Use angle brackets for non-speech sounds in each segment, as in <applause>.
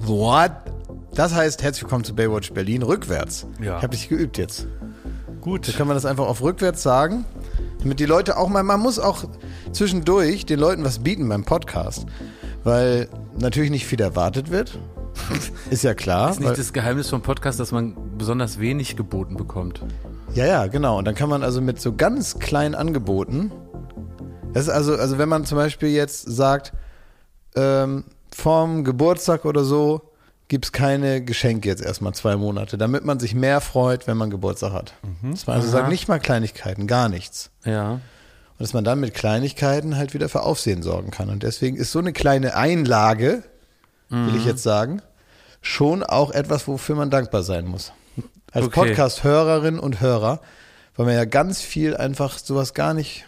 Was? Das heißt, herzlich willkommen zu Baywatch Berlin rückwärts. Ja. Ich habe dich geübt jetzt. Gut. Da kann man das einfach auf rückwärts sagen, damit die Leute auch mal, man muss auch zwischendurch den Leuten was bieten beim Podcast, weil natürlich nicht viel erwartet wird. <laughs> Ist ja klar. ist nicht das Geheimnis vom Podcast, dass man besonders wenig geboten bekommt. ja, ja, genau. Und dann kann man also mit so ganz kleinen Angeboten, das ist also, also wenn man zum Beispiel jetzt sagt, ähm, vorm Geburtstag oder so gibt's keine Geschenke jetzt erstmal zwei Monate, damit man sich mehr freut, wenn man Geburtstag hat. Dass man also Aha. sagt, nicht mal Kleinigkeiten, gar nichts. Ja. Und dass man dann mit Kleinigkeiten halt wieder für Aufsehen sorgen kann. Und deswegen ist so eine kleine Einlage, will ich jetzt sagen, schon auch etwas, wofür man dankbar sein muss. Als Okay. Podcast-Hörerin und Hörer, weil man ja ganz viel einfach sowas gar nicht,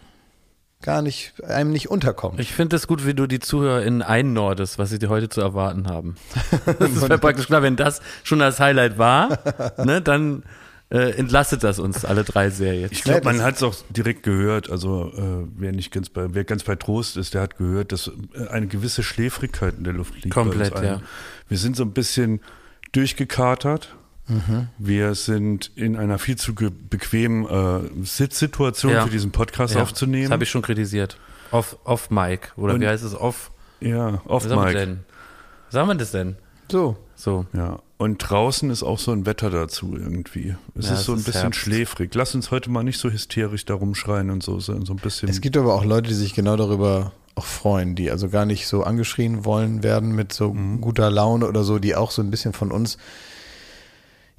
gar nicht, einem nicht unterkommt. Ich finde es gut, wie du die ZuhörerInnen einnordest, was sie dir heute zu erwarten haben. <laughs> Das ist ja praktisch klar, wenn das schon das Highlight war, <laughs> ne, dann äh, entlastet das uns alle drei sehr jetzt. Ich glaube, man hat es auch direkt gehört. Also äh, wer nicht ganz bei, wer ganz bei Trost ist, der hat gehört, dass äh, eine gewisse Schläfrigkeit in der Luft liegt. bei Komplett, ja. Wir sind so ein bisschen durchgekatert. Mhm. Wir sind in einer viel zu bequemen äh, Sitzsituation Ja. für diesen Podcast Ja, aufzunehmen. Das habe ich schon kritisiert. Off, off Mic. Oder Und- wie heißt es? Off. ja, Was auf sagen wir Mike. denn? Was sagen wir das denn? So. So. Ja, und draußen ist auch so ein Wetter dazu irgendwie. Es Ja, ist so ein ist bisschen Herbst. schläfrig. Lass uns heute mal nicht so hysterisch darum schreien und so, so so ein bisschen. Es gibt aber auch Leute, die sich genau darüber auch freuen, die also gar nicht so angeschrien wollen werden mit so guter Laune oder so, die auch so ein bisschen von uns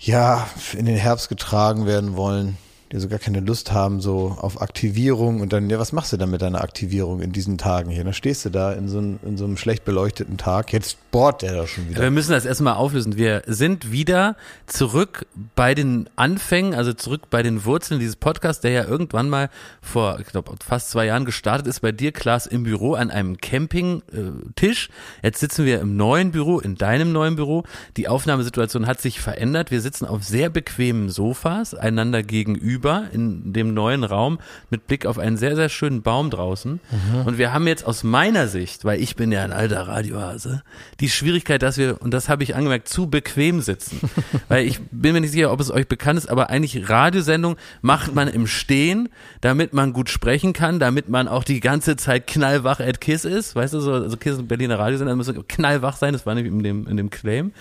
ja in den Herbst getragen werden wollen, die so gar keine Lust haben so auf Aktivierung und dann ja, was machst du dann mit deiner Aktivierung in diesen Tagen hier? Dann stehst du da in so, einem- in so einem schlecht beleuchteten Tag. Jetzt bohrt der da schon wieder. Wir müssen das erstmal auflösen. Wir sind wieder zurück bei den Anfängen, also zurück bei den Wurzeln dieses Podcasts, der ja irgendwann mal vor, ich glaube, fast zwei Jahren gestartet ist bei dir, Klaas, im Büro an einem Campingtisch. Jetzt sitzen wir im neuen Büro, in deinem neuen Büro. Die Aufnahmesituation hat sich verändert. Wir sitzen auf sehr bequemen Sofas, einander gegenüber in dem neuen Raum mit Blick auf einen sehr, sehr schönen Baum draußen. Und wir haben jetzt aus meiner Sicht, weil ich bin ja ein alter Radiohase, die Schwierigkeit, dass wir, und das habe ich angemerkt, zu bequem sitzen. <laughs> weil ich bin mir nicht sicher, ob es euch bekannt ist, aber eigentlich Radiosendung macht man im Stehen, damit man gut sprechen kann, damit man auch die ganze Zeit knallwach at Kiss ist. Weißt du, so also Kiss und Berliner Radiosender müssen knallwach sein, das war nämlich in dem, in dem Claim.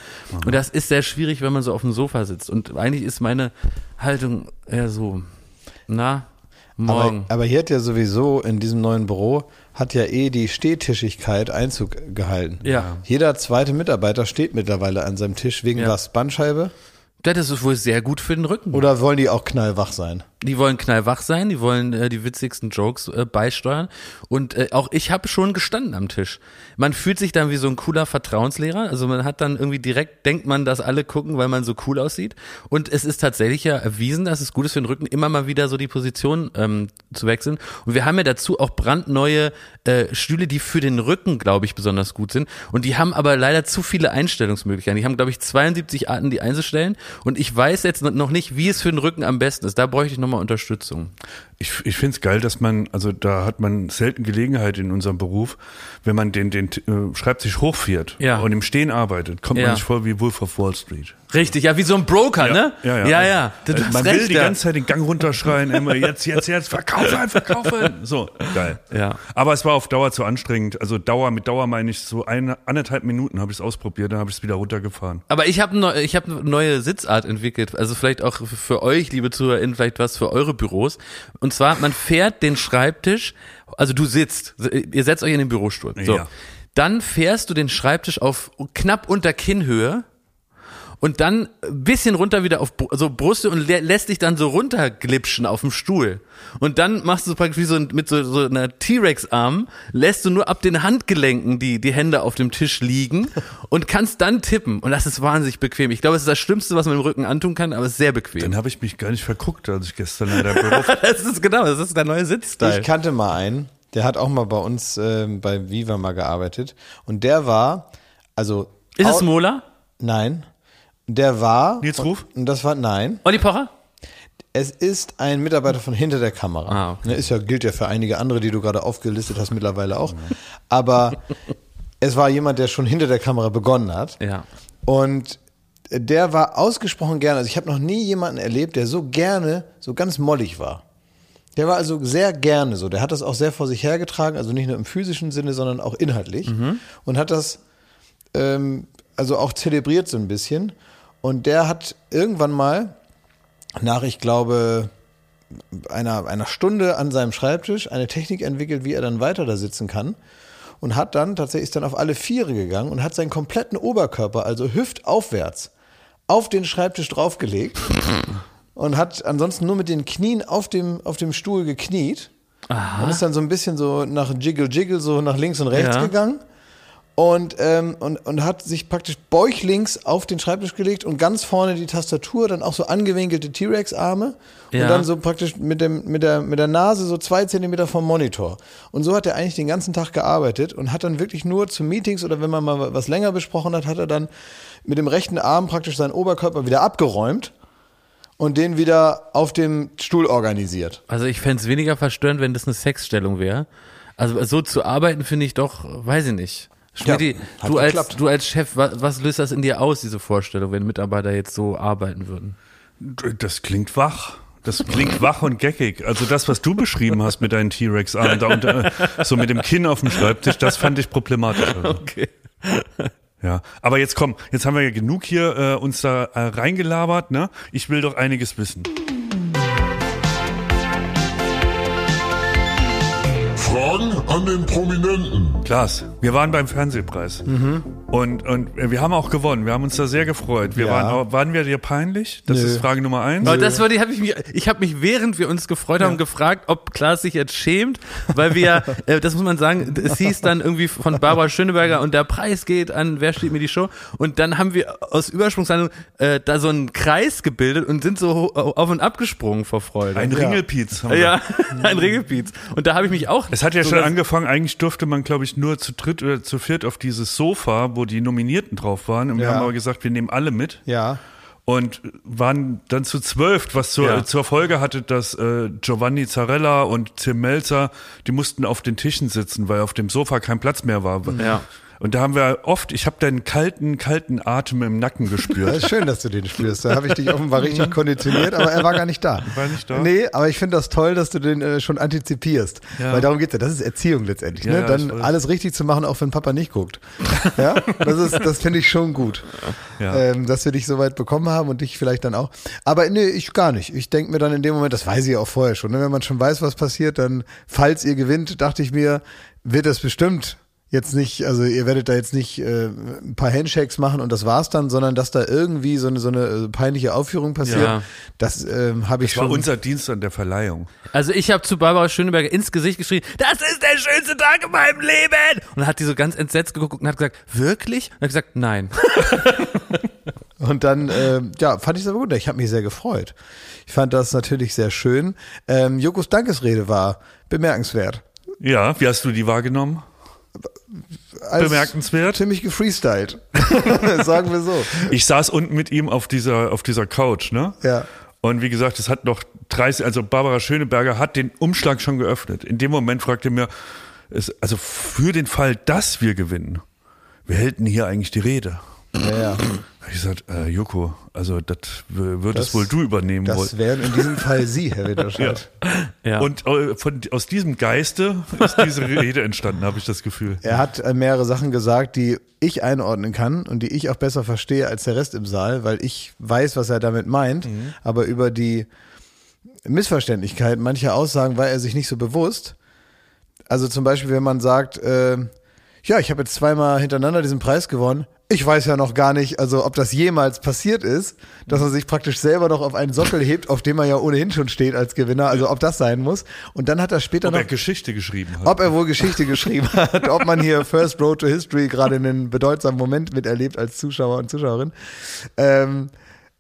Und das ist sehr schwierig, wenn man so auf dem Sofa sitzt. Und eigentlich ist meine Haltung eher so, na, morgen. Aber, aber hier hat ja sowieso in diesem neuen Büro hat ja eh die Stehtischigkeit Einzug gehalten. Ja. Jeder zweite Mitarbeiter steht mittlerweile an seinem Tisch wegen Ja. was? Bandscheibe? das ist wohl sehr gut für den Rücken. Oder wollen die auch knallwach sein? Die wollen knallwach sein, die wollen äh, die witzigsten Jokes äh, beisteuern. Und äh, auch ich habe schon gestanden am Tisch. Man fühlt sich dann wie so ein cooler Vertrauenslehrer. Also man hat dann irgendwie direkt, denkt man, dass alle gucken, weil man so cool aussieht. Und es ist tatsächlich ja erwiesen, dass es gut ist für den Rücken, immer mal wieder so die Position ähm, zu wechseln. Und wir haben ja dazu auch brandneue äh, Stühle, die für den Rücken, glaube ich, besonders gut sind. Und die haben aber leider zu viele Einstellungsmöglichkeiten. Die haben, glaube ich, 72 Arten, die einzustellen. Und ich weiß jetzt noch nicht, wie es für den Rücken am besten ist. Da bräuchte ich nochmal Unterstützung. Ich, ich finde es geil, dass man, also da hat man selten Gelegenheit in unserem Beruf, wenn man den, den äh, Schreibtisch hochfährt Ja. und im Stehen arbeitet, kommt Ja. man sich vor wie Wolf of Wall Street. Richtig, ja, wie so ein Broker, ne? Ja, ja. ja. ja. Du, du hast man will die ja. ganze Zeit den Gang runterschreien, immer jetzt, jetzt, jetzt, verkaufen, verkaufen. So, geil. Ja. Aber es war auf Dauer zu anstrengend. Also Dauer, mit Dauer meine ich so eine, anderthalb Minuten habe ich es ausprobiert, dann habe ich es wieder runtergefahren. Aber ich habe neu, ich hab eine neue Sitzart entwickelt. Also vielleicht auch für euch, liebe ZuhörerInnen, vielleicht was für eure Büros. Und zwar, man fährt den Schreibtisch, also du sitzt, ihr setzt euch in den Bürostuhl. So. Ja. Dann fährst du den Schreibtisch auf knapp unter Kinnhöhe und dann ein bisschen runter wieder auf so Brüste und lä lässt dich dann so runterglipschen auf dem Stuhl. Und dann machst du praktisch wie so ein- mit so, so einer T-Rex-Arm, lässt du nur ab den Handgelenken die, die Hände auf dem Tisch liegen <laughs> und kannst dann tippen. Und das ist wahnsinnig bequem. Ich glaube, es ist das Schlimmste, was man im Rücken antun kann, aber es ist sehr bequem. Dann habe ich mich gar nicht verguckt, als ich gestern in der Büro Das ist genau, das ist der neue Sitzstyle. Ich kannte mal einen, der hat auch mal bei uns ähm, bei Viva mal gearbeitet. Und der war, also. Ist es Mola? Nein. Der war. Nils Ruf? Und das war, nein. Olli Pocher? es ist ein Mitarbeiter von hinter der Kamera. Ah, okay. Ne, Ist ja, gilt ja für einige andere, die du gerade aufgelistet hast, mittlerweile auch. Aber es war jemand, der schon hinter der Kamera begonnen hat. Ja. Und der war ausgesprochen gerne. Also ich habe noch nie jemanden erlebt, der so gerne, so ganz mollig war. Der war also sehr gerne so. Der hat das auch sehr vor sich hergetragen, also nicht nur im physischen Sinne, sondern auch inhaltlich. Und hat das ähm, also auch zelebriert so ein bisschen. Und der hat irgendwann mal nach, ich glaube, einer, einer Stunde an seinem Schreibtisch eine Technik entwickelt, wie er dann weiter da sitzen kann. Und hat dann tatsächlich ist dann auf alle Viere gegangen und hat seinen kompletten Oberkörper, also hüftaufwärts, auf den Schreibtisch draufgelegt <laughs> und hat ansonsten nur mit den Knien auf dem, auf dem Stuhl gekniet. Und ist dann so ein bisschen so nach Jiggle Jiggle so nach links und rechts Ja. gegangen und, ähm, und, und hat sich praktisch bäuchlings auf den Schreibtisch gelegt und ganz vorne die Tastatur, dann auch so angewinkelte T-Rex-Arme Ja. und dann so praktisch mit, dem, mit, der, mit der Nase so zwei Zentimeter vom Monitor. Und so hat er eigentlich den ganzen Tag gearbeitet und hat dann wirklich nur zu Meetings oder wenn man mal was länger besprochen hat, hat er dann mit dem rechten Arm praktisch seinen Oberkörper wieder abgeräumt und den wieder auf dem Stuhl organisiert. Also ich fänd's weniger verstörend, wenn das eine Sexstellung wäre. Also so zu arbeiten finde ich doch, weiß ich nicht. Schmidti, hat du, als, geklappt. du als Chef, was, was löst das in dir aus, diese Vorstellung, wenn Mitarbeiter jetzt so arbeiten würden? Das klingt wach. Das klingt wach und geckig. Also das, was du beschrieben hast mit deinen T-Rex-Armen da unter, so mit dem Kinn auf dem Schreibtisch, das fand ich problematisch. Also. Okay. Ja, aber jetzt komm, jetzt haben wir ja genug hier äh, uns da äh, reingelabert, ne? Ich will doch einiges wissen. Fragen an den Prominenten. Klaas, wir waren beim Fernsehpreis und, und wir haben auch gewonnen. Wir haben uns da sehr gefreut. Wir Ja. waren, auch- waren wir dir peinlich? Das Nö. ist Frage Nummer eins. Aber das würde, habe ich mich, ich habe mich während wir uns gefreut haben gefragt, ob Klaas sich jetzt schämt, weil wir, <laughs> äh, das muss man sagen, es hieß dann irgendwie von Barbara Schöneberger und der Preis geht an Wer steht mir die Show und dann haben wir aus Übersprungshandlung äh, da so einen Kreis gebildet und sind so auf und ab gesprungen vor Freude. Ein Ringelpiez. haben wir. ja, <laughs> ein Regelpiez. Und da habe ich mich auch. Es hat ja schon sogar- angefangen, eigentlich durfte man, glaube ich, nur zu dritt oder zu viert auf dieses Sofa, wo die Nominierten drauf waren. Und wir Ja. haben aber gesagt, wir nehmen alle mit. Ja. Und waren dann zu zwölf, was zur, Ja. zur Folge hatte, dass äh, Giovanni Zarella und Tim Melzer, die mussten auf den Tischen sitzen, weil auf dem Sofa kein Platz mehr war. Ja. Und da haben wir oft, ich habe deinen kalten, kalten Atem im Nacken Das gespürt. ist <laughs> schön, dass du den spürst. Da habe ich dich offenbar richtig konditioniert, aber er war gar nicht da. War nicht da? Nee, aber ich finde das toll, dass du den äh, schon antizipierst. Ja. Weil darum geht's ja. Das ist Erziehung letztendlich. Ja, ne? ja, Dann ich weiß. alles richtig zu machen, auch wenn Papa nicht guckt. Ja, das ist, das finde ich schon gut. Ja. Ähm, dass wir dich so weit bekommen haben und dich vielleicht dann auch. Aber nee, ich gar nicht. Ich denke mir dann in dem Moment, das weiß ich auch vorher schon. Ne? Wenn man schon weiß, was passiert, dann, falls ihr gewinnt, dachte ich mir, wird das bestimmt jetzt nicht, also ihr werdet da jetzt nicht äh, ein paar Handshakes machen und das war's dann, sondern dass da irgendwie so eine so eine äh, peinliche Aufführung passiert. Ja. Das ähm, habe ich Das war schon. unser Dienst an der Verleihung. Also ich habe zu Barbara Schöneberger ins Gesicht geschrien, das ist der schönste Tag in meinem Leben. Und dann hat die so ganz entsetzt geguckt und hat gesagt, wirklich? Und hat gesagt, nein. <laughs> Und dann, ähm, ja, fand ich es aber gut. Ich habe mich sehr gefreut. Ich fand das natürlich sehr schön. Ähm, Jokos Dankesrede war bemerkenswert. Ja, wie hast du die wahrgenommen? Bemerkenswert. Ziemlich gefreestylt. <laughs> Sagen wir so. Ich saß unten mit ihm auf dieser, auf dieser Couch, ne? Ja. Und wie gesagt, es hat noch 30, also Barbara Schöneberger hat den Umschlag schon geöffnet. In dem Moment fragte er mir, also für den Fall, dass wir gewinnen, wer hält denn hier eigentlich die Rede? Ja, ja. Ich gesagt, äh, Joko, also das würdest Das- wohl du übernehmen Das wollen. wären in diesem Fall Sie, Herr <laughs> Ritterscheid. Ja. Und äh, von, aus diesem Geiste ist diese Rede entstanden, habe ich das Gefühl. Er hat äh, mehrere Sachen gesagt, die ich einordnen kann und die ich auch besser verstehe als der Rest im Saal, weil ich weiß, was er damit meint, aber über die Missverständlichkeit mancher Aussagen war er sich nicht so bewusst. Also zum Beispiel, wenn man sagt, äh, ja, ich habe jetzt zweimal hintereinander diesen Preis gewonnen. Ich weiß ja noch gar nicht, also ob das jemals passiert ist, dass er sich praktisch selber noch auf einen Sockel hebt, auf dem er ja ohnehin schon steht als Gewinner, also ob das sein muss. Und dann hat er später Ob noch er Geschichte geschrieben hat. ob er wohl Geschichte geschrieben <laughs> hat, ob man hier First Road to History gerade einen bedeutsamen Moment miterlebt als Zuschauer und Zuschauerin. Ähm,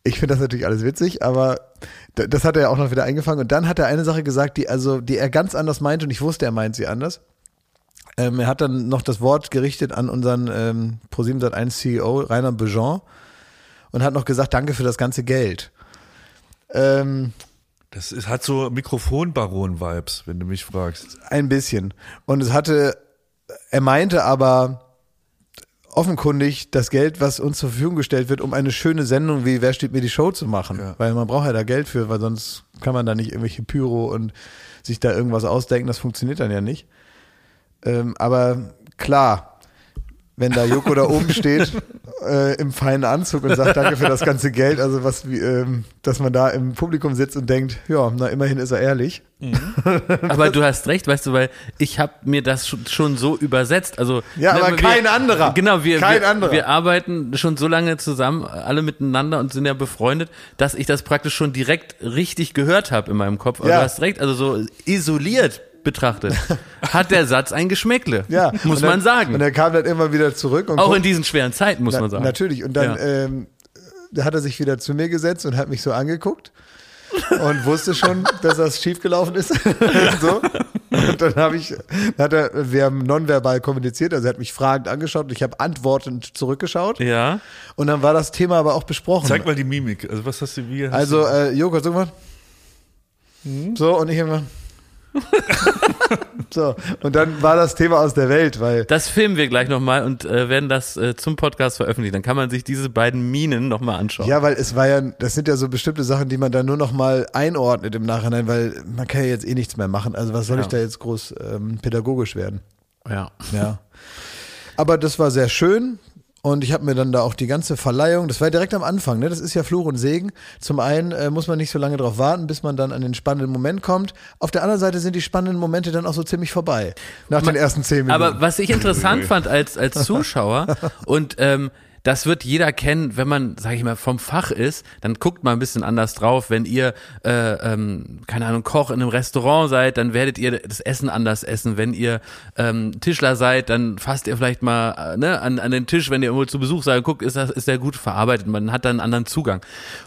ich finde das natürlich alles witzig, aber das hat er ja auch noch wieder eingefangen. Und dann hat er eine Sache gesagt, die also, die er ganz anders meinte und ich wusste, er meint sie anders. Ähm, er hat dann noch das Wort gerichtet an unseren ähm, Pro7 1 CEO Rainer Bejean und hat noch gesagt, danke für das ganze Geld. Ähm, Das ist, hat so Mikrofonbaron-Vibes, wenn du mich fragst. Ein bisschen. Und es hatte, er meinte aber offenkundig das Geld, was uns zur Verfügung gestellt wird, um eine schöne Sendung wie Wer steht mir die Show zu machen. Ja. Weil man braucht ja da Geld für, weil sonst kann man da nicht irgendwelche Pyro und sich da irgendwas ausdenken. Das funktioniert dann ja nicht. Ähm, aber klar, wenn da Joko da oben steht <laughs> äh, im feinen Anzug und sagt Danke für das ganze Geld, also was wie, ähm, dass man da im Publikum sitzt und denkt, ja, na immerhin ist er ehrlich. Aber du hast recht, weißt du, weil ich habe mir das schon- so übersetzt. Also Ja, ne, aber kein anderer. Genau, wir, Kein wir, anderer. wir arbeiten schon so lange zusammen, alle miteinander und sind ja befreundet, dass ich das praktisch schon direkt richtig gehört habe in meinem Kopf. Aber Ja. du hast recht, also so isoliert betrachtet hat der Satz ein Geschmäckle, <laughs> Ja, muss dann, man sagen. Und er kam dann immer wieder zurück und Auch guckt- in diesen schweren Zeiten muss Na, man sagen. Natürlich. Und dann Ja. ähm, hat er sich wieder zu mir gesetzt und hat mich so angeguckt und wusste schon, dass das schiefgelaufen ist. <laughs> so. Und dann habe ich, hat er, wir haben nonverbal kommuniziert, also er hat mich fragend angeschaut und ich habe antwortend zurückgeschaut. Ja. Und dann war das Thema aber auch besprochen. Zeig mal die Mimik. Also was hast du wie? Hast Also, äh, Joko, sag mal. So, und ich immer. <laughs> so, und dann war das Thema aus der Welt, weil Das filmen wir gleich nochmal und äh, werden das äh, zum Podcast veröffentlichen. Dann kann man sich diese beiden Minen nochmal anschauen. Ja, weil es war ja, das sind ja so bestimmte Sachen, die man dann nur noch mal einordnet im Nachhinein, weil man kann ja jetzt eh nichts mehr machen. Also was soll Ja. ich da jetzt groß ähm, pädagogisch werden? ja. Ja. Aber das war sehr schön. Und ich habe mir dann da auch die ganze Verleihung, das war direkt am Anfang, ne? Das ist ja Fluch und Segen. Zum einen äh, muss man nicht so lange drauf warten, bis man dann an den spannenden Moment kommt. Auf der anderen Seite sind die spannenden Momente dann auch so ziemlich vorbei. Nach den ersten zehn Minuten. Aber was ich interessant fand als, als <laughs> Zuschauer und ähm, das wird jeder kennen, wenn man, sage ich mal, vom Fach ist, dann guckt man ein bisschen anders drauf. Wenn ihr, äh, ähm, keine Ahnung, Koch in einem Restaurant seid, dann werdet ihr das Essen anders essen. Wenn ihr ähm, Tischler seid, dann fasst ihr vielleicht mal äh, ne, an, an den Tisch, wenn ihr irgendwo zu Besuch seid, guckt, ist das ist der gut verarbeitet. Man hat dann einen anderen Zugang.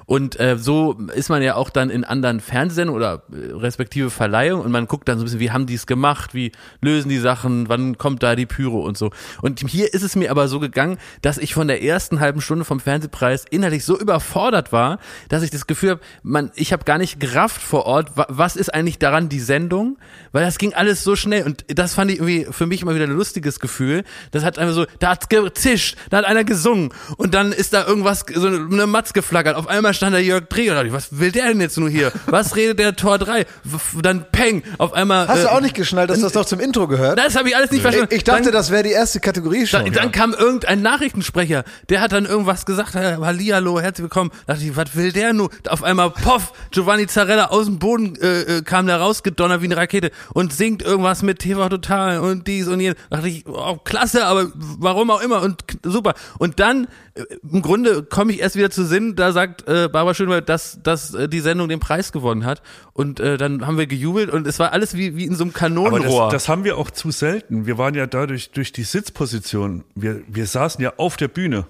Und äh, so ist man ja auch dann in anderen Fernsehsendungen oder äh, respektive Verleihungen und man guckt dann so ein bisschen, wie haben die es gemacht, wie lösen die Sachen, wann kommt da die Pyro und so. Und hier ist es mir aber so gegangen, dass ich von der ersten halben Stunde vom Fernsehpreis innerlich so überfordert war, dass ich das Gefühl habe, man, ich habe gar nicht gerafft vor Ort, wa was ist eigentlich daran die Sendung, weil das ging alles so schnell und das fand ich irgendwie für mich immer wieder ein lustiges Gefühl. Das hat einfach so, da hat's gezischt, da hat einer gesungen und dann ist da irgendwas, so eine, Matz geflackert. Auf einmal stand da Jörg Dreh und dachte ich, was will der denn jetzt nur hier? Was redet der Tor 3? Dann Peng, auf einmal. Hast äh, du auch nicht geschnallt, dass das doch zum Intro gehört? Das habe ich alles nicht verstanden. Ich, ich dachte, dann, das wäre die erste Kategorie schon. dann, dann kam irgendein Nachrichtensprecher, der hat dann irgendwas gesagt, äh, Hallihallo, herzlich willkommen. Da dachte ich, was will der nur? Auf einmal, poff, Giovanni Zarella aus dem Boden äh, äh, kam da rausgedonnert wie eine Rakete und singt irgendwas mit TV Total und dies und jenes. Da dachte ich, oh, klasse, aber warum auch immer und super. Und dann, äh, im Grunde komme ich erst wieder zu Sinn, da sagt äh, Barbara Schönwald, dass, dass äh, die Sendung den Preis gewonnen hat. Und äh, dann haben wir gejubelt und es war alles wie, wie in so einem Kanonenrohr. das, das haben wir auch zu selten. Wir waren ja dadurch durch die Sitzposition. Wir, wir saßen ja auf der Bühne.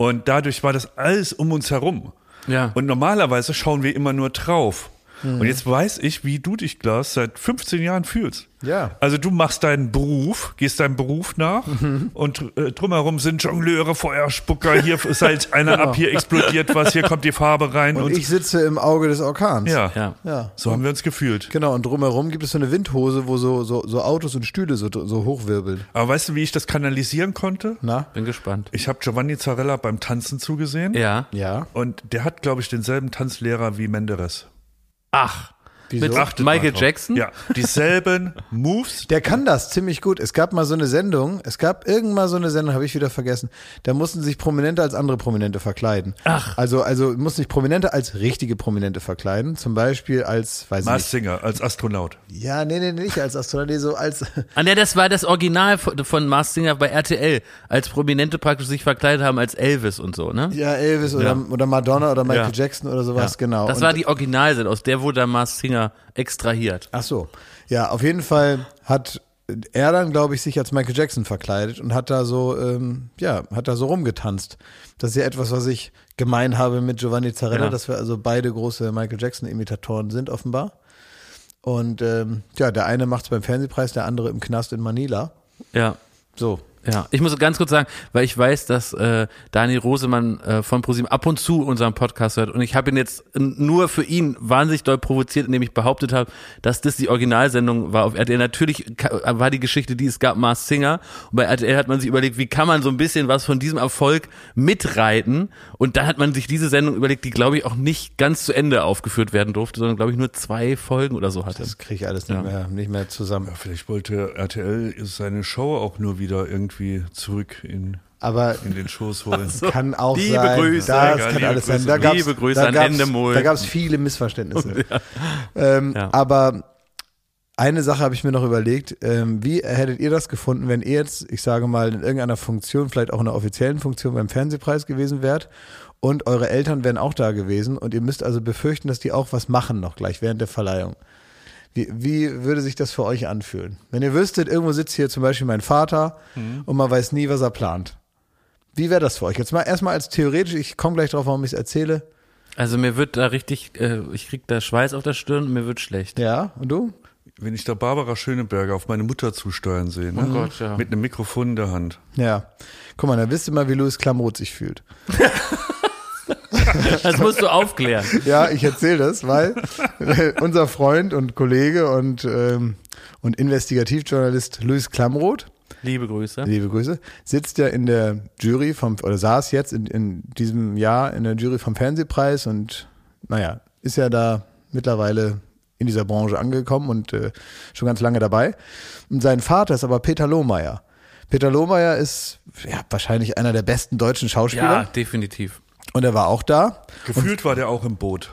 Und dadurch war das alles um uns herum. Ja. Und normalerweise schauen wir immer nur drauf. Und jetzt weiß ich, wie du dich, Glas, seit 15 Jahren fühlst. Ja. Also du machst deinen Beruf, gehst deinem Beruf nach und äh, drumherum sind Jongleure, Feuerspucker, hier <laughs> ist halt einer ab, hier explodiert was, hier kommt die Farbe rein und, und ich sitze im Auge des Orkans. ja, ja. Ja. so haben wir uns gefühlt. Genau, und drumherum gibt es so eine Windhose, wo so, so, so Autos und Stühle so, so hochwirbeln. Aber weißt du, wie ich das kanalisieren konnte? Na? Bin gespannt. Ich habe Giovanni Zarella beim Tanzen zugesehen Ja. Ja. und der hat, glaube ich, denselben Tanzlehrer wie Menderes. Ach. Wieso? Mit Achtet Michael. Jackson? Ja, dieselben <laughs> Moves. Der kann das ziemlich gut. Es gab mal so eine Sendung, es gab irgendwann mal so eine Sendung, habe ich wieder vergessen. Da mussten sich Prominente als andere Prominente verkleiden. Ach. Also, also mussten sich Prominente als richtige Prominente verkleiden. Zum Beispiel als, weiß ich Mars nicht. Singer als Astronaut. Ja, nee, nee, nicht als Astronaut, nee, so als, <laughs> Ah, ne, das war das Original von, von Mars Singer bei RTL, als Prominente praktisch sich verkleidet haben als Elvis und so, ne? ja, Elvis oder, Ja. oder Madonna oder Michael Ja. Jackson oder sowas, genau. Das Und- war die Originalsendung, aus der wurde dann Mars Singer extrahiert. Ach so. Ja, auf jeden Fall hat er dann, glaube ich, sich als Michael Jackson verkleidet und hat da so, ähm, ja, hat da so rumgetanzt. Das ist ja etwas, was ich gemein habe mit Giovanni Zarella, Ja. dass wir also beide große Michael Jackson-Imitatoren sind, offenbar. Und ähm, ja, der eine macht es beim Fernsehpreis, der andere im Knast in Manila. Ja. So. Ja, ich muss ganz kurz sagen, weil ich weiß, dass äh, Daniel Rosemann äh, von ProSieben ab und zu unseren Podcast hört und ich habe ihn jetzt nur für ihn wahnsinnig doll provoziert, indem ich behauptet habe, dass das die Originalsendung war auf RTL. Natürlich war die Geschichte, die es gab, Mars Singer und bei RTL hat man sich überlegt, wie kann man so ein bisschen was von diesem Erfolg mitreiten und dann hat man sich diese Sendung überlegt, die glaube ich auch nicht ganz zu Ende aufgeführt werden durfte, sondern glaube ich nur zwei Folgen oder so hatte. Das kriege ich alles nicht, Ja. mehr, nicht mehr zusammen. Ja, vielleicht wollte RTL seine Show auch nur wieder irgendwie zurück in, Aber in den Schoß holen. <laughs> kann auch Liebe sein. Grüße, das ja, kann liebe alles sein. Grüße. Da gab's, Liebe Grüße da an gab's, Endemol. Da gab es viele Missverständnisse. <laughs> Ähm, Ja. Aber eine Sache habe ich mir noch überlegt. Ähm, wie hättet ihr das gefunden, wenn ihr jetzt, ich sage mal, in irgendeiner Funktion, vielleicht auch in einer offiziellen Funktion beim Fernsehpreis gewesen wärt und eure Eltern wären auch da gewesen und ihr müsst also befürchten, dass die auch was machen noch gleich während der Verleihung. Wie, wie würde sich das für euch anfühlen? Wenn ihr wüsstet, irgendwo sitzt hier zum Beispiel mein Vater und man weiß nie, was er plant. Wie wäre das für euch? Jetzt mal erstmal als theoretisch, ich komme gleich drauf, warum ich es erzähle. Also mir wird da richtig, äh, ich krieg da Schweiß auf der Stirn und mir wird schlecht. Ja, und du? Wenn ich da Barbara Schöneberger auf meine Mutter zusteuern sehe, ne? Oh Gott, ja. mit einem Mikrofon in der Hand. Ja. Guck mal, dann wisst ihr mal, wie Louis Klamroth sich fühlt. <laughs> <laughs> Das musst du aufklären. Ja, ich erzähle das, weil äh, unser Freund und Kollege und, ähm, und Investigativjournalist Louis Klamroth, Liebe Grüße. liebe Grüße, sitzt ja in der Jury vom, oder saß jetzt in, in diesem Jahr in der Jury vom Fernsehpreis und naja, ist ja da mittlerweile in dieser Branche angekommen und äh, schon ganz lange dabei. Und sein Vater ist aber Peter Lohmeier. Peter Lohmeier ist ja, wahrscheinlich einer der besten deutschen Schauspieler Ja, definitiv. Und er war auch da. Gefühlt war der auch im Boot.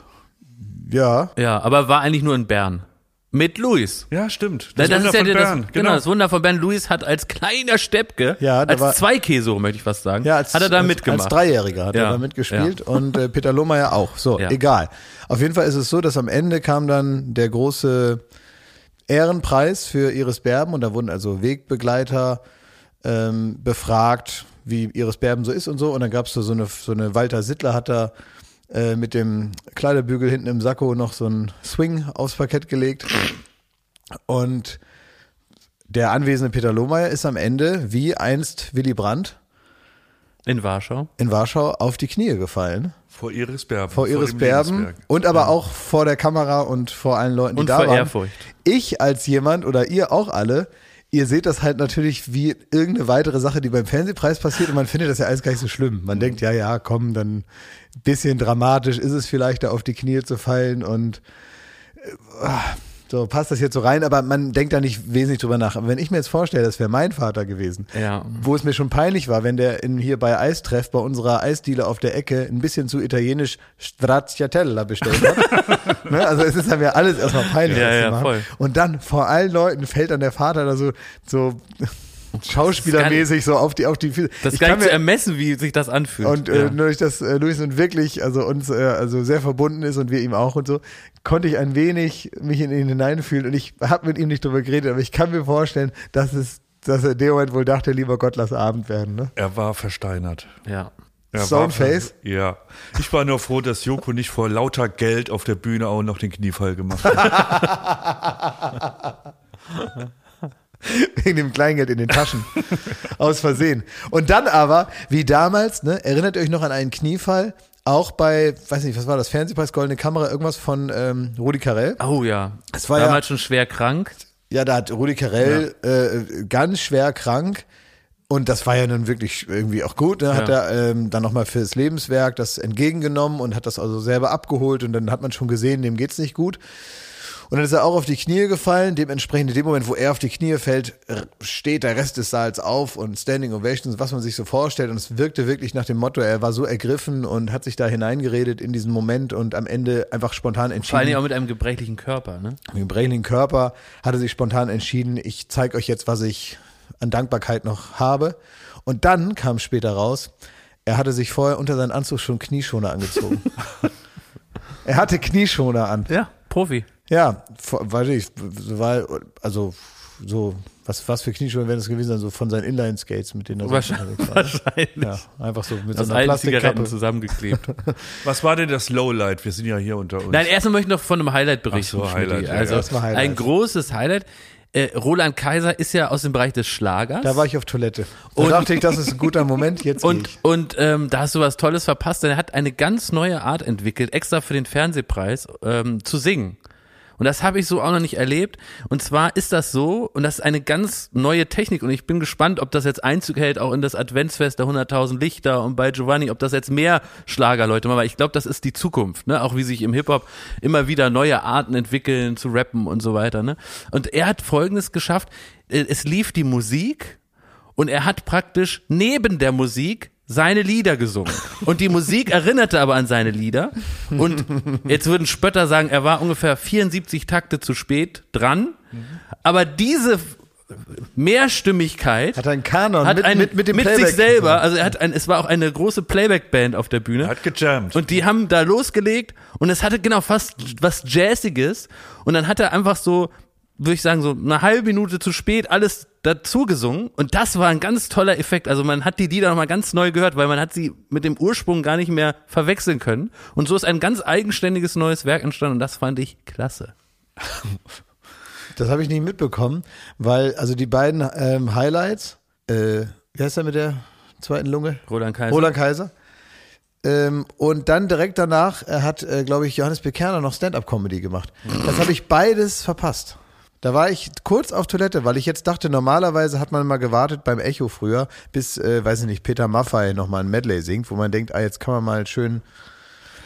Ja, Ja, aber war eigentlich nur in Bern. Mit Luis. Ja, stimmt. Das, das Wunder ist ja von der- Bern, das, genau. das Wunder von Bern. Luis hat als kleiner Steppke, Ja, als war- Zweikäse, möchte ich fast sagen, Ja, als, hat er da als, mitgemacht. Als Dreijähriger hat Ja, er da mitgespielt und äh, Peter Lohmeier auch. So, Ja. egal. Auf jeden Fall ist es so, dass am Ende kam dann der große Ehrenpreis für Iris Berben und da wurden also Wegbegleiter ähm, befragt, wie Iris Berben so ist und so. Und dann gab es so eine, so eine Walter Sittler hat da äh, mit dem Kleiderbügel hinten im Sakko noch so ein Swing aufs Parkett gelegt. Und der anwesende Peter Lohmeier ist am Ende, wie einst Willy Brandt, in Warschau. in Warschau auf die Knie gefallen. Vor Iris Berben. Vor Iris dem Berben und aber auch vor der Kamera und vor allen Leuten, die Und da vor waren. Ehrfurcht. Ich als jemand oder ihr auch alle, ihr seht das halt natürlich wie irgendeine weitere Sache, die beim Fernsehpreis passiert und man findet das ja alles gar nicht so schlimm. Man denkt, ja, ja, komm, dann bisschen dramatisch ist es vielleicht, da auf die Knie zu fallen und äh, so passt das jetzt so rein, aber man denkt da nicht wesentlich drüber nach. Aber wenn ich mir jetzt vorstelle, das wäre mein Vater gewesen, Ja. wo es mir schon peinlich war, wenn der in, hier bei Eistreff bei unserer Eisdiele auf der Ecke ein bisschen zu italienisch Stracciatella bestellt hat. <laughs> ne? Also es ist ja mir alles erstmal peinlich. Ja, ja, voll. Und dann vor allen Leuten fällt dann der Vater da so, so schauspielermäßig so auf die, auf die Füße. Das Ich gar kann nicht zu mir- ermessen, wie sich das anfühlt. und äh, ja. durch das äh, Luis und wirklich, also uns äh, also sehr verbunden ist und wir ihm auch und so, konnte ich ein wenig mich in ihn hineinfühlen und ich habe mit ihm nicht drüber geredet, aber ich kann mir vorstellen, dass es, dass er in dem Moment wohl dachte, lieber Gott, lass Abend werden. Ne? Er war versteinert. ja. Stoneface? War, ja. Ich war nur froh, dass Joko nicht vor lauter Geld auf der Bühne auch noch den Kniefall gemacht hat. <laughs> Wegen dem Kleingeld in den Taschen. <laughs> Aus Versehen. Und dann aber, wie damals, ne, erinnert ihr euch noch an einen Kniefall? Auch bei, weiß nicht, was war das, Fernsehpreis, Goldene Kamera, irgendwas von ähm, Rudi Carell. Oh ja. Es war ja- Damals schon schwer krank. Ja, da hat Rudi Carell äh, ganz schwer krank. Und das war ja nun wirklich irgendwie auch gut. Ne? Hat Ja. er ähm, dann nochmal fürs Lebenswerk das entgegengenommen und hat das also selber abgeholt. Und dann hat man schon gesehen, dem geht's nicht gut. Und dann ist er auch auf die Knie gefallen. Dementsprechend in dem Moment, wo er auf die Knie fällt, steht der Rest des Saals auf und Standing Ovations, was man sich so vorstellt. Und es wirkte wirklich nach dem Motto, er war so ergriffen und hat sich da hineingeredet in diesen Moment und am Ende einfach spontan entschieden. Vor Dingen auch mit einem gebrechlichen Körper, ne? Mit dem brechlichen Körper hat er sich spontan entschieden, ich zeige euch jetzt, was ich an Dankbarkeit noch habe. Und dann kam später raus, er hatte sich vorher unter seinen Anzug schon Knieschoner angezogen. <laughs> er hatte Knieschoner an. Ja, Profi. Ja, weiß ich, so war, also so, was, was für Knieschoner werden das gewesen sein, so von seinen Inline-Skates, mit denen er Wahrscheinlich. war. Wahrscheinlich. Ja, einfach so mit Aus so einer Plastikkappe. zusammengeklebt. <laughs> Was war denn das Lowlight? Wir sind ja hier unter uns. Nein, erstmal möchte ich noch von einem Highlight berichten. Ach so. Highlight, ja, also erstmal Highlight. ein großes Highlight. äh, Roland Kaiser ist ja aus dem Bereich des Schlagers. Da war ich auf Toilette. Da Und- dachte ich, das ist ein guter <laughs> Moment. Jetzt und ich. und ähm, da hast du was Tolles verpasst, denn er hat eine ganz neue Art entwickelt, extra für den Fernsehpreis ähm, zu singen. Und das habe ich so auch noch nicht erlebt. Und zwar ist das so, und das ist eine ganz neue Technik. Und ich bin gespannt, ob das jetzt Einzug hält, auch in das Adventsfest der 100.000 Lichter und bei Giovanni, ob das jetzt mehr Schlagerleute machen. Weil ich glaube, das ist die Zukunft. Ne? Auch wie sich im Hip-Hop immer wieder neue Arten entwickeln, zu rappen und so weiter. Ne? Und er hat Folgendes geschafft. Äh, Es lief die Musik und er hat praktisch neben der Musik seine Lieder gesungen. Und die Musik erinnerte aber an seine Lieder. Und jetzt würden Spötter sagen, er war ungefähr 74 Takte zu spät dran. Aber diese Mehrstimmigkeit Hat einen Kanon hat mit, ein, mit, mit dem sich Playback. selber, also er hat ein, es war auch eine große Playback-Band auf der Bühne. Hat gejammt. Und die haben da losgelegt und es hatte genau fast was Jazziges. Und dann hat er einfach so, würde ich sagen, so eine halbe Minute zu spät alles dazu gesungen. Und das war ein ganz toller Effekt. Also man hat die Lieder nochmal ganz neu gehört, weil man hat sie mit dem Ursprung gar nicht mehr verwechseln können. Und so ist ein ganz eigenständiges neues Werk entstanden und das fand ich klasse. Das habe ich nicht mitbekommen, weil also die beiden ähm, Highlights, äh, wie heißt er mit der zweiten Lunge? Roland Kaiser. Roland Kaiser. Ähm, und dann direkt danach hat, äh, glaube ich, Johannes Bekerner noch Stand-up-Comedy gemacht. Das habe ich beides verpasst. Da war ich kurz auf Toilette, weil ich jetzt dachte, normalerweise hat man mal gewartet beim Echo früher, bis, äh, weiß ich nicht, Peter Maffay nochmal ein Medley singt, wo man denkt, ah, jetzt kann man mal schön,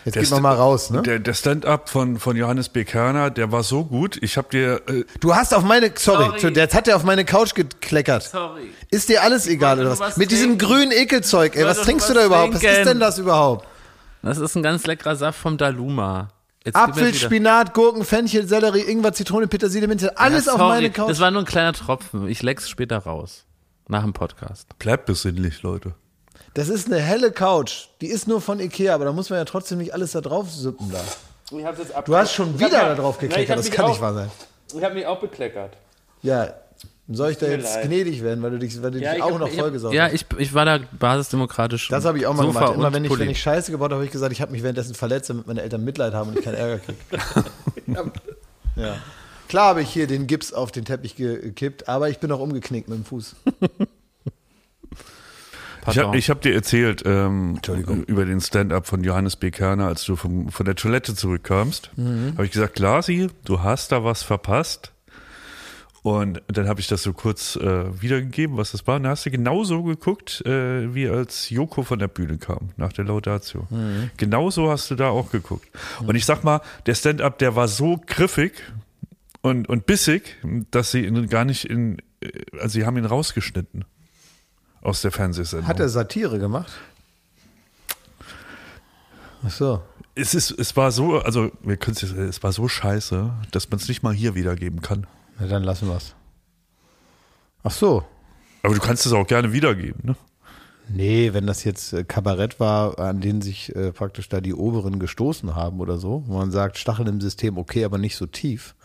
jetzt geht man mal raus, ne? Der, der Stand-up von, von Johannes B. Kerner, der war so gut. Ich habe dir, äh, Du hast auf meine, sorry, Sorry. jetzt hat er auf meine Couch gekleckert. Sorry. Ist dir alles egal wollte oder was? was Mit diesem trinken. grünen Ekelzeug, ey, Ich was trinkst du nur da was überhaupt? Was ist trinken. denn das überhaupt? Das ist ein ganz leckerer Saft vom Daluma. Jetzt Apfel, Spinat, Gurken, Fenchel, Sellerie, Ingwer, Zitrone, Petersilie, Minze, alles Ja, auf meine Couch. Das war nur ein kleiner Tropfen. Ich leck's später raus. Nach dem Podcast. bleibt besinnlich, Leute. Das ist eine helle Couch. Die ist nur von Ikea, aber da muss man ja trotzdem nicht alles da drauf sippen da. Du hast schon wieder da drauf gekleckert, das kann nicht wahr sein. Ich habe mich auch bekleckert. Ja, soll ich da jetzt leid. gnädig werden, weil du dich, weil du dich auch noch vollgesaugt Ja, hast? ich, ich war da basisdemokratisch. Das habe ich auch mal Sofa gemacht. Immer und wenn ich, wenn ich Scheiße gebaut habe, habe ich gesagt, ich habe mich währenddessen verletzt, damit meine Eltern Mitleid haben und ich keinen Ärger kriege. <laughs> ja. Klar habe ich hier den Gips auf den Teppich gekippt, aber ich bin auch umgeknickt mit dem Fuß. <laughs> Ich habe hab dir erzählt ähm, Entschuldigung. über den Stand-up von Johannes B. Kerner, als du vom, von der Toilette zurückkamst. Mhm. Habe ich gesagt, Glasi, du hast da was verpasst. Und dann habe ich das so kurz äh, wiedergegeben, was das war. Und dann hast du genauso geguckt, äh, wie als Joko von der Bühne kam, nach der Laudatio. Mhm. Genauso hast du da auch geguckt. Und ich sag mal, der Stand-up, der war so griffig und, und bissig, dass sie ihn gar nicht in, äh, also sie haben ihn rausgeschnitten aus der Fernsehsendung. Hat er Satire gemacht? Ach so. Es ist, es war so, also wir können es, es war so scheiße, dass man es nicht mal hier wiedergeben kann. Na dann lassen wir es. Ach so. Aber du kannst es auch gerne wiedergeben, ne? Nee, wenn das jetzt äh, Kabarett war, an denen sich äh, praktisch da die Oberen gestoßen haben oder so, wo man sagt, Stacheln im System okay, aber nicht so tief,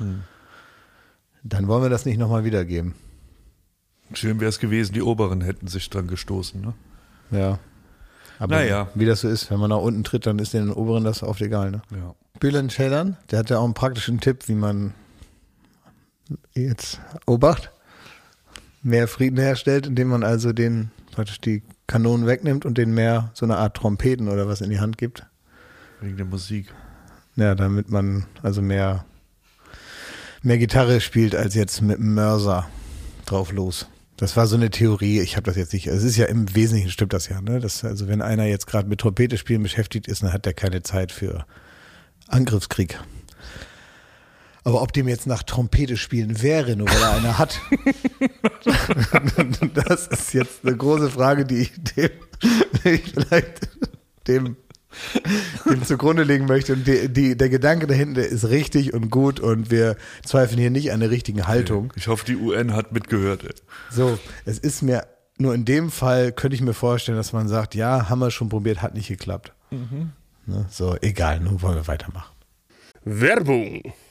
dann wollen wir das nicht nochmal wiedergeben. Schön wäre es gewesen, die Oberen hätten sich dran gestoßen, ne? Ja. Aber Naja. wie das so ist, wenn man nach unten tritt, dann ist den Oberen das oft egal. Ne? Ja. Bülent Ceylan, der hat ja auch einen praktischen Tipp, wie man jetzt Obacht mehr Frieden herstellt, indem man also den praktisch die Kanonen wegnimmt und den mehr so eine Art Trompeten oder was in die Hand gibt. Wegen der Musik. Ja, damit man also mehr, mehr Gitarre spielt als jetzt mit dem Mörser drauf los. Das war so eine Theorie, ich habe das jetzt nicht, es ist ja im Wesentlichen stimmt das ja, ne? Das, also wenn einer jetzt gerade mit Trompete spielen beschäftigt ist, dann hat der keine Zeit für Angriffskrieg. Aber ob dem jetzt nach Trompete spielen wäre, nur weil er eine hat, <laughs> das ist jetzt eine große Frage, die ich dem, die ich vielleicht dem, dem zugrunde legen möchte. Und die, die, der Gedanke dahinter ist richtig und gut und wir zweifeln hier nicht an der richtigen Haltung. Ich hoffe, die UN hat mitgehört. Ey. So, es ist mir, nur in dem Fall könnte ich mir vorstellen, dass man sagt, ja, haben wir schon probiert, hat nicht geklappt. Ne, so, egal, nun wollen wir weitermachen. Werbung.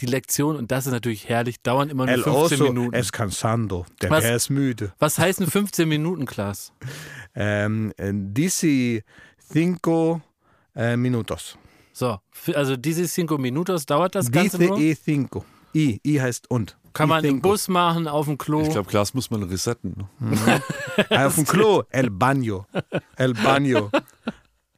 Die Lektion, und das ist natürlich herrlich, dauern immer nur El 15 oso Minuten. es cansando. Der Was? Bär ist müde. Was heißen 15 Minuten, Klaas? <laughs> Ähm, äh, dici cinco äh, minutos. So, also diese cinco minutos dauert das Ganze Dice nur. e cinco. I, I heißt und. Kann man im cinco. Bus machen, auf dem Klo. Ich glaube, Glas muss man resetten. ne? Ah, <laughs> Auf dem Klo. El baño. El baño. <laughs>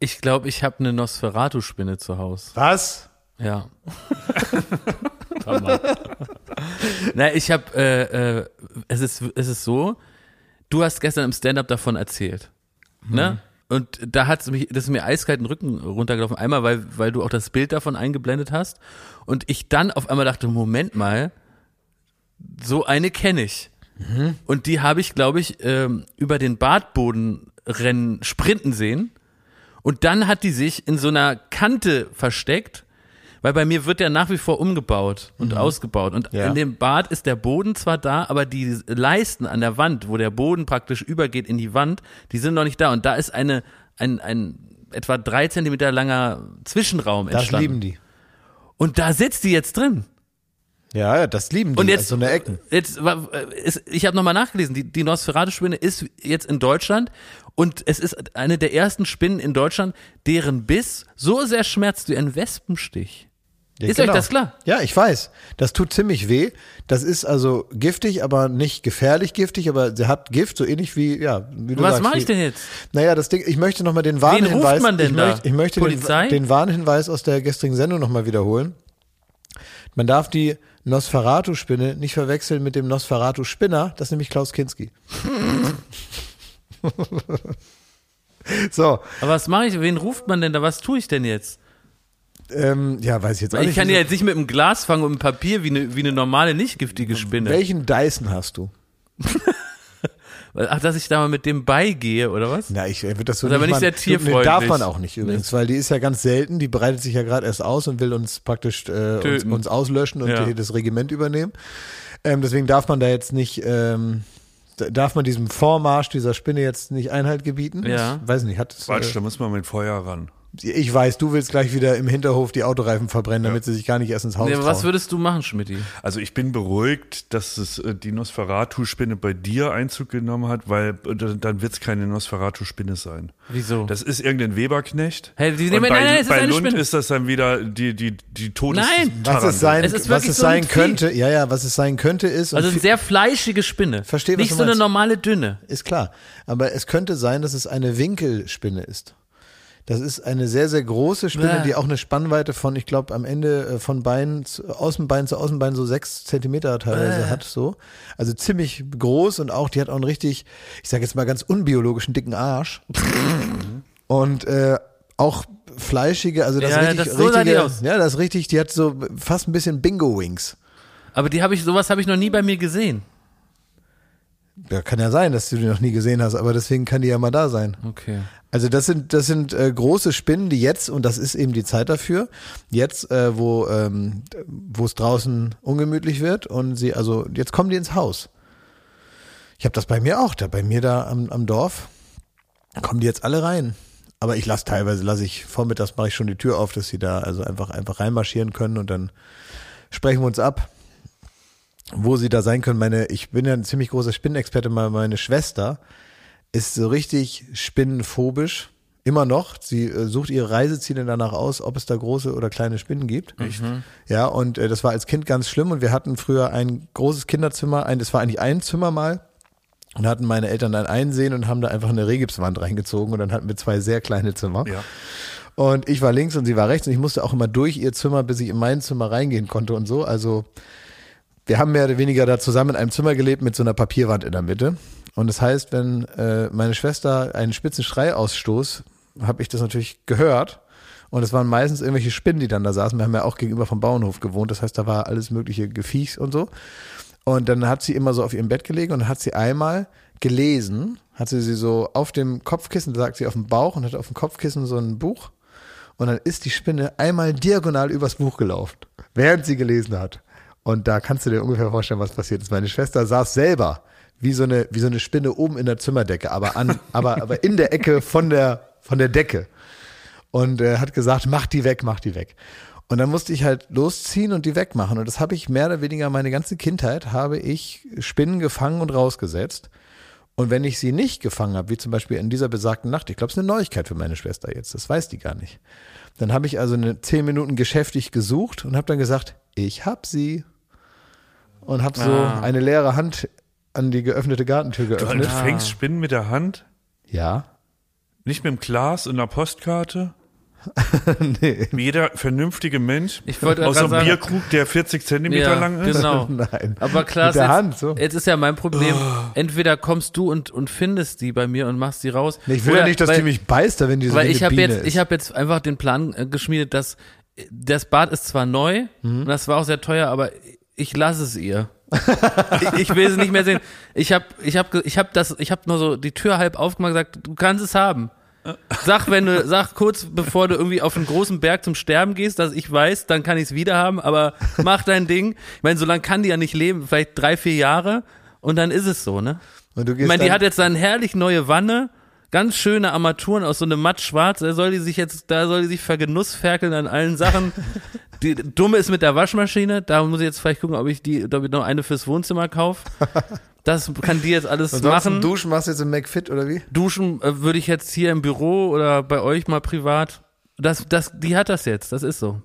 Ich glaube, ich habe eine Nosferatu-Spinne zu Hause. Was? Ja. <laughs> Na, ich habe, äh, äh, es ist, es ist so, du hast gestern im Stand-up davon erzählt, ne? Und da hat mich, das ist mir eiskalt den Rücken runtergelaufen. Einmal, weil, weil du auch das Bild davon eingeblendet hast. Und ich dann auf einmal dachte, Moment mal, so eine kenne ich. Und die habe ich, glaube ich, ähm, über den Badboden rennen, sprinten sehen. Und dann hat die sich in so einer Kante versteckt, weil bei mir wird der nach wie vor umgebaut und ausgebaut. Und Ja. in dem Bad ist der Boden zwar da, aber die Leisten an der Wand, wo der Boden praktisch übergeht in die Wand, die sind noch nicht da. Und da ist eine, ein, ein etwa drei Zentimeter langer Zwischenraum Das entstanden. lieben die. Und da sitzt die jetzt drin. Ja, ja, das lieben die, Und jetzt, so eine Ecken. jetzt ist, ich habe nochmal nachgelesen, die, die Nosferatu-Spinne ist jetzt in Deutschland und es ist eine der ersten Spinnen in Deutschland, deren Biss so sehr schmerzt wie ein Wespenstich. Ja, ist genau. euch das klar? Ja, ich weiß. Das tut ziemlich weh. Das ist also giftig, aber nicht gefährlich giftig, aber sie hat Gift, so ähnlich wie, ja, wie du Was sagst. mache ich denn jetzt? Naja, das Ding, ich möchte nochmal den ruft Warnhinweis. man denn ich da? Möchte, ich möchte den, den Warnhinweis aus der gestrigen Sendung nochmal wiederholen. Man darf die Nosferatu-Spinne nicht verwechseln mit dem Nosferatu-Spinner, das ist nämlich Klaus Kinski. <laughs> so, Aber was mache ich? Wen ruft man denn da? Was tue ich denn jetzt? ähm, ja, weiß ich jetzt auch Weil nicht. ich kann ja jetzt nicht mit einem Glas fangen und einem Papier wie eine, wie eine normale, nicht giftige Spinne. Welchen Dyson hast du? Ach, dass ich da mal mit dem beigehe, oder was? Na, ich wird das so Das ist aber nicht nicht sehr tierfreundlich. Darf man auch nicht übrigens, weil die ist ja ganz selten. Die breitet sich ja gerade erst aus und will uns praktisch äh, uns, uns auslöschen und Ja. die, das Regiment übernehmen. Ähm, deswegen darf man da jetzt nicht, ähm, da- darf man diesem Vormarsch dieser Spinne jetzt nicht Einhalt gebieten. Ja. Ich weiß nicht, hat es, Quatsch, äh, da muss man mit Feuer ran. Ich weiß, du willst gleich wieder im Hinterhof die Autoreifen verbrennen, damit sie sich gar nicht erst ins Haus Nee, trauen. was würdest du machen, Schmidti? Also ich bin beruhigt, dass es äh, die Nosferatu-Spinne bei dir Einzug genommen hat, weil äh, dann wird es keine Nosferatu-Spinne sein. Wieso? Das ist irgendein Weberknecht. Hey, die- nein, bei, nein, nein, es ist bei eine Lund Spinne. ist das dann wieder die, die, die Todes Nein. was es sein, Es ist was wirklich es so ein sein könnte, ja, ja, was es sein könnte ist, Also eine sehr fleischige Spinne. Verstehe, was Nicht du so eine normale dünne. Ist klar. Aber es könnte sein, dass es eine Winkelspinne ist. Das ist eine sehr, sehr große Spinne, Bäh. die auch eine Spannweite von, ich glaube, am Ende äh, von Bein, zu, Außenbein zu Außenbein so sechs Zentimeter teilweise Bäh. hat, so. Also ziemlich groß und auch, die hat auch einen richtig, ich sage jetzt mal ganz unbiologischen dicken Arsch. und äh, auch fleischige, also das Ja, richtig, das- so richtige, ja, das richtig, die hat so fast ein bisschen Bingo-Wings. Aber die habe ich, sowas habe ich noch nie bei mir gesehen. Ja, kann ja sein, dass du die noch nie gesehen hast, aber deswegen kann die ja mal da sein. Okay. Also das sind das sind äh, große Spinnen, die jetzt und das ist eben die Zeit dafür. Jetzt, äh, wo ähm, wo es draußen ungemütlich wird und sie also jetzt kommen die ins Haus. Ich habe das bei mir auch, da bei mir da am, am Dorf kommen die jetzt alle rein. Aber ich lasse teilweise lasse ich vormittags mache ich schon die Tür auf, dass sie da also einfach einfach reinmarschieren können und dann sprechen wir uns ab, wo sie da sein können. Meine, ich bin ja ein ziemlich großer Spinnenexperte, meine Schwester ist so richtig spinnenphobisch. Immer noch. Sie äh, sucht ihre Reiseziele danach aus, ob es da große oder kleine Spinnen gibt. Echt? Ja, und äh, das war als Kind ganz schlimm. Und wir hatten früher ein großes Kinderzimmer, ein, das war eigentlich ein Zimmer mal. Und hatten meine Eltern dann einsehen und haben da einfach eine Rehgipswand reingezogen. Und dann hatten wir zwei sehr kleine Zimmer. Ja. Und ich war links und sie war rechts. Und ich musste auch immer durch ihr Zimmer, bis ich in mein Zimmer reingehen konnte und so. Also wir haben mehr oder weniger da zusammen in einem Zimmer gelebt mit so einer Papierwand in der Mitte. Und das heißt, wenn äh, meine Schwester einen spitzen Schrei ausstoß, habe ich das natürlich gehört. Und es waren meistens irgendwelche Spinnen, die dann da saßen. Wir haben ja auch gegenüber vom Bauernhof gewohnt. Das heißt, da war alles mögliche Gefiechs und so. Und dann hat sie immer so auf ihrem Bett gelegen und hat sie einmal gelesen, hat sie sie so auf dem Kopfkissen, sagt sie auf dem Bauch und hat auf dem Kopfkissen so ein Buch. Und dann ist die Spinne einmal diagonal übers Buch gelaufen, während sie gelesen hat. Und da kannst du dir ungefähr vorstellen, was passiert ist. Meine Schwester saß selber wie so eine, wie so eine Spinne oben in der Zimmerdecke, aber an, <laughs> aber, aber in der Ecke von der, von der Decke. Und äh, hat gesagt, mach die weg, mach die weg. Und dann musste ich halt losziehen und die wegmachen. Und das habe ich mehr oder weniger meine ganze Kindheit, habe ich Spinnen gefangen und rausgesetzt. Und wenn ich sie nicht gefangen habe, wie zum Beispiel in dieser besagten Nacht, ich glaube, es ist eine Neuigkeit für meine Schwester jetzt, das weiß die gar nicht. Dann habe ich also eine zehn Minuten geschäftig gesucht und habe dann gesagt, ich hab sie. Und habe so Ah. eine leere Hand an die geöffnete Gartentür Du, du geöffnet. fängst Spinnen mit der Hand, Ja. nicht mit dem Glas und einer Postkarte. <laughs> nee. Wie jeder vernünftige Mensch Ich wollte aus einem sagen- Bierkrug, der 40 Zentimeter Ja, lang ist. genau. <laughs> Nein. Aber klar, jetzt, Hand, so. jetzt ist ja mein Problem. Oh. Entweder kommst du und, und findest die bei mir und machst die raus. Nee, Ich will oder- ja nicht, dass weil, die mich beißt, wenn die so Weil ich habe Biene jetzt, ist. ich habe jetzt einfach den Plan äh, geschmiedet, dass das Bad ist zwar neu Mhm. und das war auch sehr teuer, aber ich lasse es ihr. ich, ich will es nicht mehr sehen. Ich habe, ich habe, ich habe das, ich habe nur so die Tür halb aufgemacht und gesagt, du kannst es haben. Sag, wenn du, sag kurz, bevor du irgendwie auf einen großen Berg zum Sterben gehst, dass ich weiß, dann kann ich es wieder haben, aber mach dein Ding. Ich meine, so lange kann die ja nicht leben, vielleicht drei, vier Jahre und dann ist es so, ne? Und du Ich gehst meine, die dann- hat jetzt eine herrlich neue Wanne, ganz schöne Armaturen aus so einem matt schwarz, da soll die sich jetzt, da soll die sich vergenussferkeln an allen Sachen. <laughs> Die dumme ist mit der Waschmaschine. Da muss ich jetzt vielleicht gucken, ob ich die, ob ich noch eine fürs Wohnzimmer kaufe. <laughs> Das kann die jetzt alles Ansonsten machen. Duschen machst du jetzt im McFit oder wie? Duschen äh, würde ich jetzt hier im Büro oder bei euch mal privat. Das, das, die hat das jetzt. Das ist so.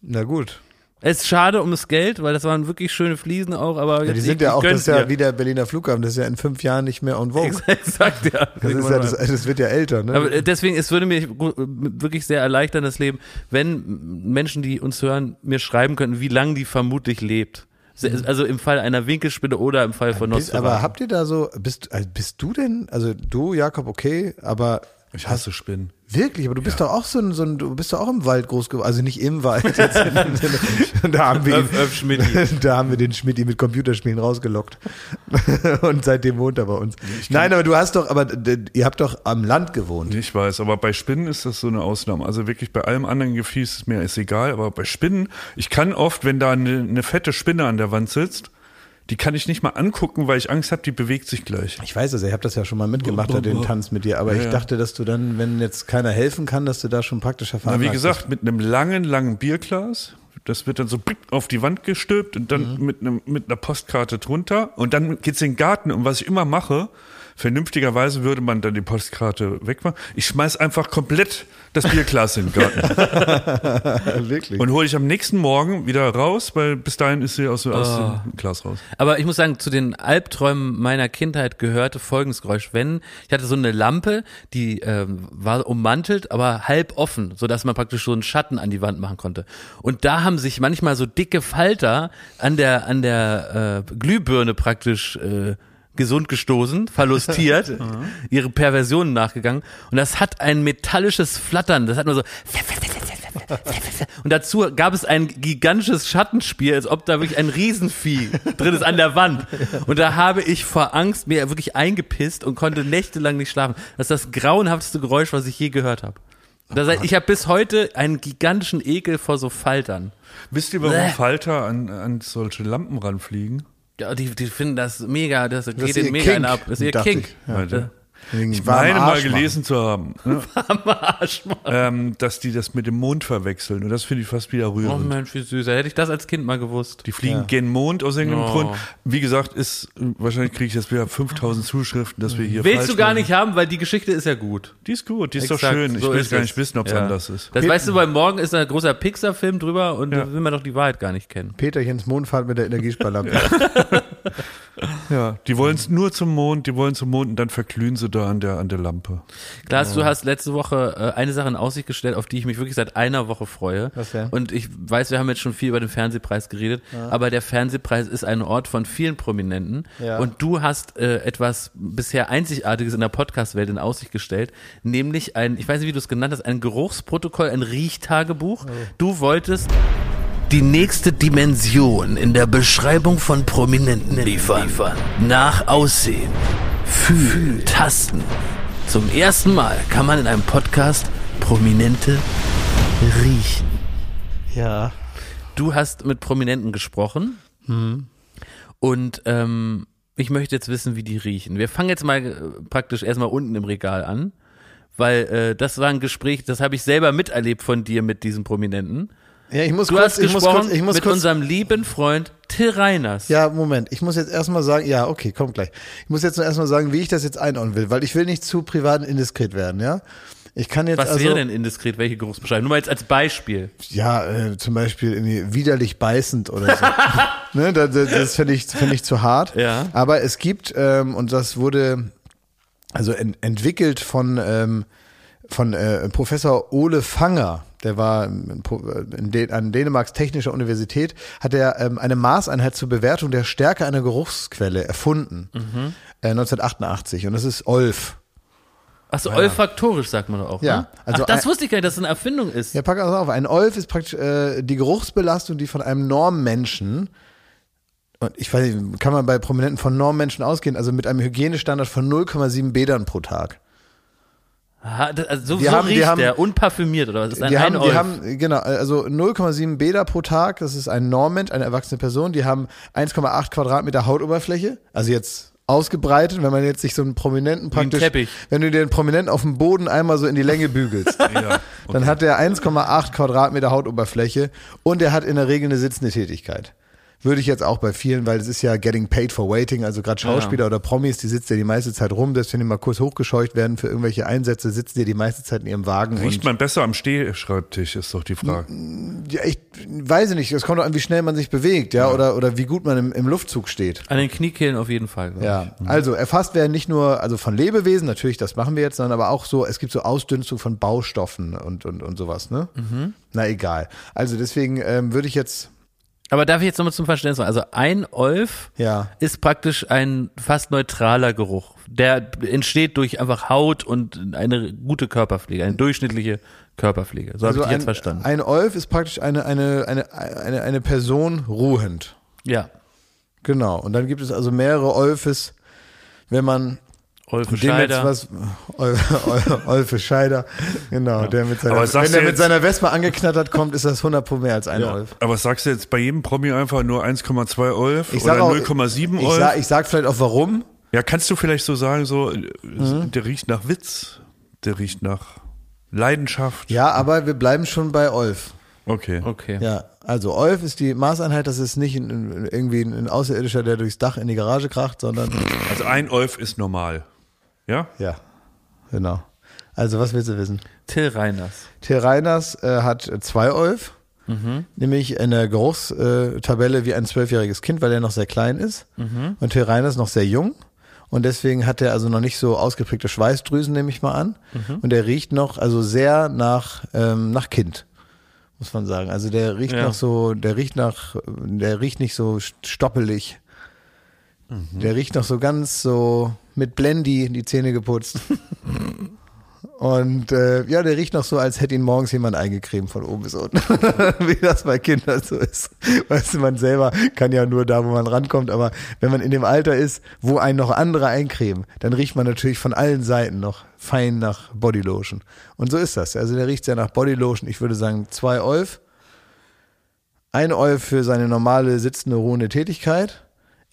Na gut. Es ist schade um das Geld, weil das waren wirklich schöne Fliesen auch, aber Ja, die sind ich, ja auch, das ist ja dir. wie der Berliner Flughafen, das ist ja in fünf Jahren nicht mehr en vogue. <laughs> Exakt, ja. Das, ist ja, das, das wird ja älter, ne? Aber äh, deswegen, es würde mir wirklich sehr erleichtern, das Leben, wenn Menschen, die uns hören, mir schreiben könnten, wie lange die vermutlich lebt. Se- Also im Fall einer Winkelspinne oder im Fall von Nosferatu. aber habt ihr da so, bist, also bist du denn, also du, Jakob, okay, aber Ich hasse Spinnen. wirklich, aber du bist doch auch so ein, so ein, du bist doch auch im Wald groß geworden, also nicht im Wald. <laughs> Da haben wir ihn, Öff, Öff, Schmidti. <laughs> da haben wir den Schmidt mit Computerspielen rausgelockt. <laughs> Und seitdem wohnt er bei uns. Nein, aber du hast doch, aber ihr habt doch am Land gewohnt. Ich weiß, aber bei Spinnen ist das so eine Ausnahme. Also wirklich bei allem anderen Gefies ist mir ist egal, aber bei Spinnen, ich kann oft, wenn da eine, eine fette Spinne an der Wand sitzt, die kann ich nicht mal angucken, weil ich Angst habe, die bewegt sich gleich. Ich weiß es, ich habe das ja schon mal mitgemacht, da den Tanz mit dir, aber Ja, ich dachte, dass du dann, wenn jetzt keiner helfen kann, dass du da schon praktisch erfahren Na, wie hast. gesagt, mit einem langen, langen Bierglas. Das wird dann so auf die Wand gestülpt und dann mit, einem, mit einer Postkarte drunter. Und dann geht's in den Garten. Und was ich immer mache, vernünftigerweise würde man dann die Postkarte wegmachen. Ich schmeiß einfach komplett das Bierglas in den Garten. <laughs> wirklich. und hole ich am nächsten Morgen wieder raus, weil bis dahin ist sie aus, aus Oh. dem Glas raus. Aber ich muss sagen, zu den Albträumen meiner Kindheit gehörte folgendes Geräusch. Wenn, ich hatte so eine Lampe, die ähm, war ummantelt, aber halb offen, so dass man praktisch so einen Schatten an die Wand machen konnte. Und da haben sich manchmal so dicke Falter an der, an der äh, Glühbirne praktisch äh, gesund gestoßen, verlustiert, <laughs> <laughs> ihre Perversionen nachgegangen. Und das hat ein metallisches Flattern, das hat nur so und dazu gab es ein gigantisches Schattenspiel, als ob da wirklich ein Riesenvieh drin ist an der Wand. Und da habe ich vor Angst mir wirklich eingepisst und konnte nächtelang nicht schlafen. Das ist das grauenhafteste Geräusch, was ich je gehört habe. Das heißt, ich habe bis heute einen gigantischen Ekel vor so Faltern. Wisst ihr, warum. Falter an, an solche Lampen ranfliegen? Ja, die, die finden das mega, das geht ist ihr den mega Kink, ab. Das ist ihr Kink. ich. Ja. Ja. Ich meine mal gelesen zu haben, <laughs> ne? Ähm, dass die das mit dem Mond verwechseln. Und das finde ich fast wieder Oh rührend. Mensch, wie süß. Hätte ich das als Kind mal gewusst. Die fliegen gen Mond aus irgendeinem Oh. Grund. Wie gesagt, ist, wahrscheinlich kriege ich jetzt wieder 5000 Zuschriften, dass wir hier Willst falsch du gar nicht haben, weil die Geschichte ist ja gut. Die ist gut, die ist doch Exakt, schön. Ich so will ist gar es. nicht wissen, ob es Ja. anders ist. Das weißt du, weil morgen ist ein großer Pixar-Film drüber und Ja. da will man doch die Wahrheit gar nicht kennen. Peterchens Mondfahrt mit der Energiesparlampe. <laughs> <laughs> Ja, die wollen es nur zum Mond, die wollen zum Mond und dann verglühen sie da an der, an der Lampe. Klaas, du hast letzte Woche äh, eine Sache in Aussicht gestellt, auf die ich mich wirklich seit einer Woche freue. Was denn? Und ich weiß, wir haben jetzt schon viel über den Fernsehpreis geredet, aber der Fernsehpreis ist ein Ort von vielen Prominenten. Ja. Und du hast äh, etwas bisher Einzigartiges in der Podcast-Welt in Aussicht gestellt, nämlich ein, ich weiß nicht, wie du es genannt hast, ein Geruchsprotokoll, ein Riechtagebuch. Du wolltest die nächste Dimension in der Beschreibung von Prominenten liefern. Nach Aussehen, Fühlen, Tasten. Zum ersten Mal kann man in einem Podcast Prominente riechen. ja. Du hast mit Prominenten gesprochen und ähm, ich möchte jetzt wissen, wie die riechen. Wir fangen jetzt mal äh, praktisch erstmal unten im Regal an, weil äh, das war ein Gespräch, das habe ich selber miterlebt von dir mit diesem Prominenten. Ja, ich muss Du kurz, hast ich muss gesprochen kurz, ich muss mit kurz, unserem lieben Freund Till Reiners. Ja, Moment. Ich muss jetzt erstmal sagen, ja, okay, kommt gleich. Ich muss jetzt nur erstmal sagen, wie ich das jetzt einordnen will, weil ich will nicht zu privat und indiskret werden, ja? Ich kann jetzt Was also, wäre denn indiskret? Welche Geruchsbeschreibung? Nur mal jetzt als Beispiel. ja, äh, zum Beispiel irgendwie widerlich beißend oder so. <laughs> ne, das das, finde ich, finde ich zu hart. Ja. Aber es gibt, ähm, und das wurde also en entwickelt von, ähm, von äh, Professor Ole Fanger, der war in Dän an Dänemarks Technischer Universität, hat er ähm, eine Maßeinheit zur Bewertung der Stärke einer Geruchsquelle erfunden. Äh, 1988. Und das ist Olf. Achso, olfaktorisch sagt man doch auch. Ja, ne? also Ach, das wusste ich gar nicht, dass es eine Erfindung ist. Ja, pack also auf. Ein Olf ist praktisch äh, die Geruchsbelastung, die von einem Normmenschen und ich weiß nicht, kann man bei Prominenten von Normmenschen ausgehen, also mit einem Hygienestandard von 0,7 Bädern pro Tag. Also so, so haben- riecht haben- der, unparfümiert oder was? Das ist ein, Die haben, die haben, genau, also 0,7 Bäder pro Tag, das ist ein Normmensch, eine erwachsene Person, die haben 1,8 Quadratmeter Hautoberfläche, also jetzt ausgebreitet, wenn man jetzt sich so einen Prominenten praktisch, Teppich. wenn du den Prominenten auf dem Boden einmal so in die Länge bügelst, <laughs> Ja, dann hat er 1,8 Quadratmeter Hautoberfläche und er hat in der Regel eine sitzende Tätigkeit. Würde ich jetzt auch bei vielen, weil es ist ja getting paid for waiting, also gerade Schauspieler oder Promis, die sitzen ja die meiste Zeit rum, selbst wenn die mal kurz hochgescheucht werden für irgendwelche Einsätze, sitzen die die meiste Zeit in ihrem Wagen. Riecht und man besser am Stehschreibtisch, ist doch die Frage. ja, ich weiß ich nicht, es kommt doch an, wie schnell man sich bewegt, ja, oder, oder wie gut man im, im Luftzug steht. An den Kniekehlen auf jeden Fall. Ja, also erfasst werden nicht nur also von Lebewesen, natürlich, das machen wir jetzt, sondern aber auch so, es gibt so Ausdünstung von Baustoffen und, und, und sowas, ne? Na egal. Also deswegen ähm, würde ich jetzt, Aber darf ich jetzt nochmal zum Verständnis machen? Also ein Olf ja, ist praktisch ein fast neutraler Geruch. Der entsteht durch einfach Haut und eine gute Körperpflege, eine durchschnittliche Körperpflege. So habe also ich dich ein, jetzt verstanden. ein Olf ist praktisch eine, eine, eine, eine, eine Person ruhend. ja. Genau. Und dann gibt es also mehrere Olfes, wenn man Olfe Scheider. was Ol, Ol, Olfe Scheider, genau, der mit seiner, wenn der mit seiner Vespa angeknattert kommt, ist das 100 pro mehr als ein Olf. Aber sagst du jetzt bei jedem Promi einfach nur 1,2 Olf Ich oder auch, 0,7 ich Olf? sag, ich sag vielleicht auch warum. ja, kannst du vielleicht so sagen, so, Mhm. der riecht nach Witz, der riecht nach Leidenschaft. Ja, aber wir bleiben schon bei Olf. Okay. Okay. Ja, also Olf ist die Maßeinheit, das ist nicht ein, irgendwie ein Außerirdischer, der durchs Dach in die Garage kracht, sondern Also ein Olf ist normal. Ja? ja, genau. Also was willst du wissen? Till Reiners. Till Reiners äh, hat zwei Olf, Mhm. nämlich in der Geruchstabelle wie ein zwölfjähriges Kind, weil er noch sehr klein ist. Mhm. Und Till Reiners noch sehr jung. Und deswegen hat er also noch nicht so ausgeprägte Schweißdrüsen, nehme ich mal an. Mhm. Und er riecht noch, also sehr nach, ähm, nach Kind, muss man sagen. Also der riecht Ja. noch so, der riecht nach, der riecht nicht so stoppelig. Mhm. Der riecht noch so ganz so mit Blendy die Zähne geputzt. Und äh, ja, der riecht noch so, als hätte ihn morgens jemand eingecremt von oben bis unten. <laughs> Wie das bei Kindern so ist. Weißt du, man selber kann ja nur da, wo man rankommt, aber wenn man in dem Alter ist, wo einen noch andere eincremen, dann riecht man natürlich von allen Seiten noch fein nach Bodylotion. Und so ist das. Also der riecht sehr nach Bodylotion. Ich würde sagen, zwei Olf. Ein Olf für seine normale sitzende, ruhende Tätigkeit.